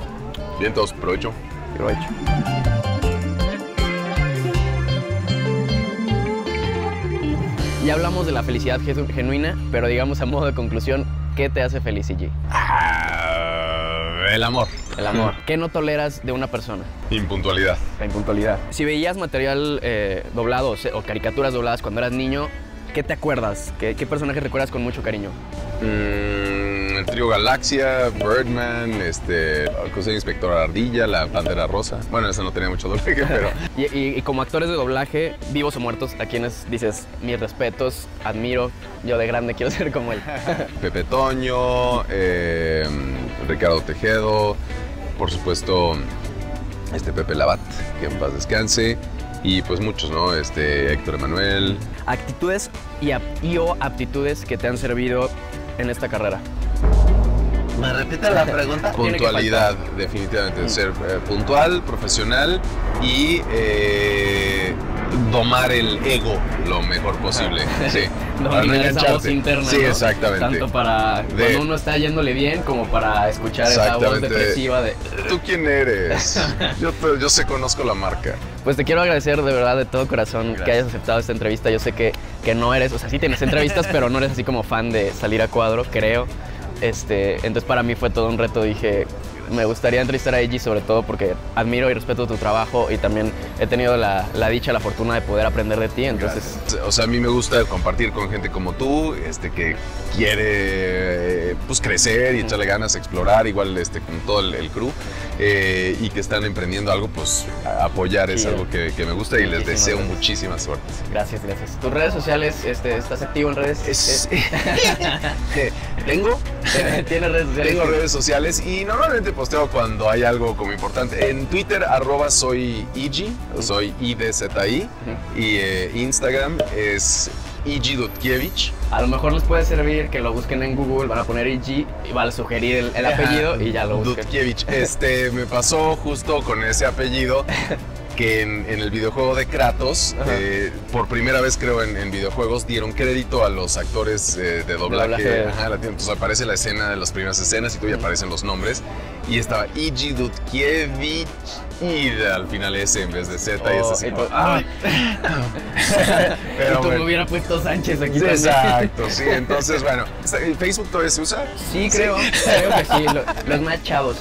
B: Bien, todos, provecho.
C: Provecho.
A: Ya hablamos de la felicidad genuina, pero digamos a modo de conclusión, ¿qué te hace feliz, Iggy?
B: Ah, el amor.
A: El amor. ¿Qué no toleras de una persona?
B: Impuntualidad.
A: La impuntualidad. Si veías material eh, doblado o caricaturas dobladas cuando eras niño, ¿qué te acuerdas? ¿Qué, personaje recuerdas con mucho cariño?
B: Mm, el trío Galaxia, Birdman, este, cosa Inspector Ardilla, la Pantera Rosa. Bueno, esa no tenía mucho doblaje, pero...
A: y, como actores de doblaje, vivos o muertos, ¿a quienes dices mis respetos, admiro? Yo de grande quiero ser como él.
B: Pepe Toño, eh, Ricardo Tejedo, por supuesto, este Pepe Labat, que en paz descanse. Y pues muchos, ¿no? Este Héctor Emanuel.
A: Actitudes y, o aptitudes que te han servido en esta carrera.
D: ¿Me repite la pregunta?
B: Puntualidad, definitivamente. Ser eh, puntual, profesional y eh, domar el ego lo mejor posible. Sí.
A: Dominar esa voz interna.
B: Sí, exactamente.
A: Tanto para cuando uno está yéndole bien como para escuchar esa voz depresiva de.
B: ¿Tú quién eres? yo, yo sé, conozco la marca.
A: Pues te quiero agradecer de verdad de todo corazón que hayas aceptado esta entrevista. Yo sé que, que no eres, o sea, sí tienes entrevistas, pero no eres así como fan de salir a cuadro, creo. Este, entonces para mí fue todo un reto. Dije, me gustaría entrevistar a Eiji sobre todo porque admiro y respeto tu trabajo y también he tenido la, dicha, la fortuna de poder aprender de ti, entonces...
B: O sea, a mí me gusta compartir con gente como tú, este, que quiere pues crecer y echarle ganas, explorar, igual este, con todo el, crew, eh, y que están emprendiendo algo, pues apoyar es algo que, me gusta y les deseo muchísima suerte.
A: Gracias, gracias. ¿Tus redes sociales, este, estás activo en redes?
B: Es... ¿Tengo?
A: ¿Tienes redes sociales?
B: Tengo redes sociales y normalmente posteo cuando hay algo como importante. En Twitter, arroba soy Igi, soy IDZI, y eh, Instagram es Igi Dutkiewicz.
A: A lo mejor les puede servir que lo busquen en Google, van a poner Igi y van a sugerir el, apellido y ya lo buscan.
B: Dutkiewicz. Este, me pasó justo con ese apellido. que en, el videojuego de Kratos, eh, por primera vez creo en, videojuegos, dieron crédito a los actores eh, de doblaje. entonces aparece la escena de las primeras escenas y tú ya aparecen los nombres. Y estaba Igi Dutkiewicz y al final S en vez de Z y es así.
A: Oh, ¡ay! Pero tú me hubiera puesto Sánchez aquí
B: Exacto, sí. Entonces, bueno, ¿Facebook todavía se usa?
A: Sí, creo. Creo que sí. los más chavos.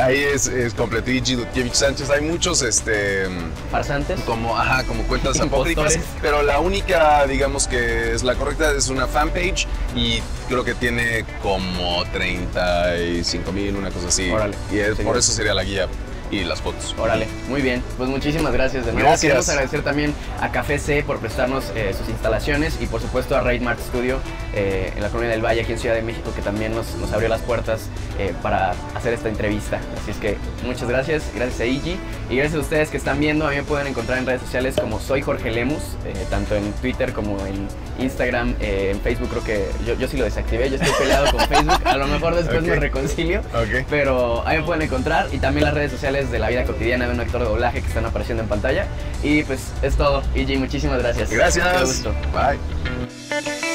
B: ahí es, es Dutkiewicz Sánchez. Hay muchos, este...
A: ¿Farsantes?
B: Como, ajá, como cuentas apócrifas. Pero la única, digamos que es la correcta, es una fanpage y creo que tiene como 35 mil, una cosa así.
A: Órale.
B: Y es, por eso sería la guía y las fotos.
A: Órale, muy bien. Pues muchísimas gracias de nuevo.
B: Gracias.
A: Queremos agradecer también a Café C por prestarnos eh, sus instalaciones y por supuesto a Raid Mart Studio eh, en la Colonia del Valle, aquí en Ciudad de México, que también nos, nos abrió las puertas eh, para hacer esta entrevista. Así es que muchas gracias, gracias a Igi y gracias a ustedes que están viendo. A mí me pueden encontrar en redes sociales como soy Jorge Lemus, tanto en Twitter como en Instagram, en Facebook creo que yo, yo sí lo desactivé, yo estoy peleado con Facebook, a lo mejor después me reconcilio, pero ahí me pueden encontrar y también las redes sociales de la vida cotidiana de un actor de doblaje que están apareciendo en pantalla. Y pues es todo. EJ, muchísimas gracias.
B: Gracias. Bye.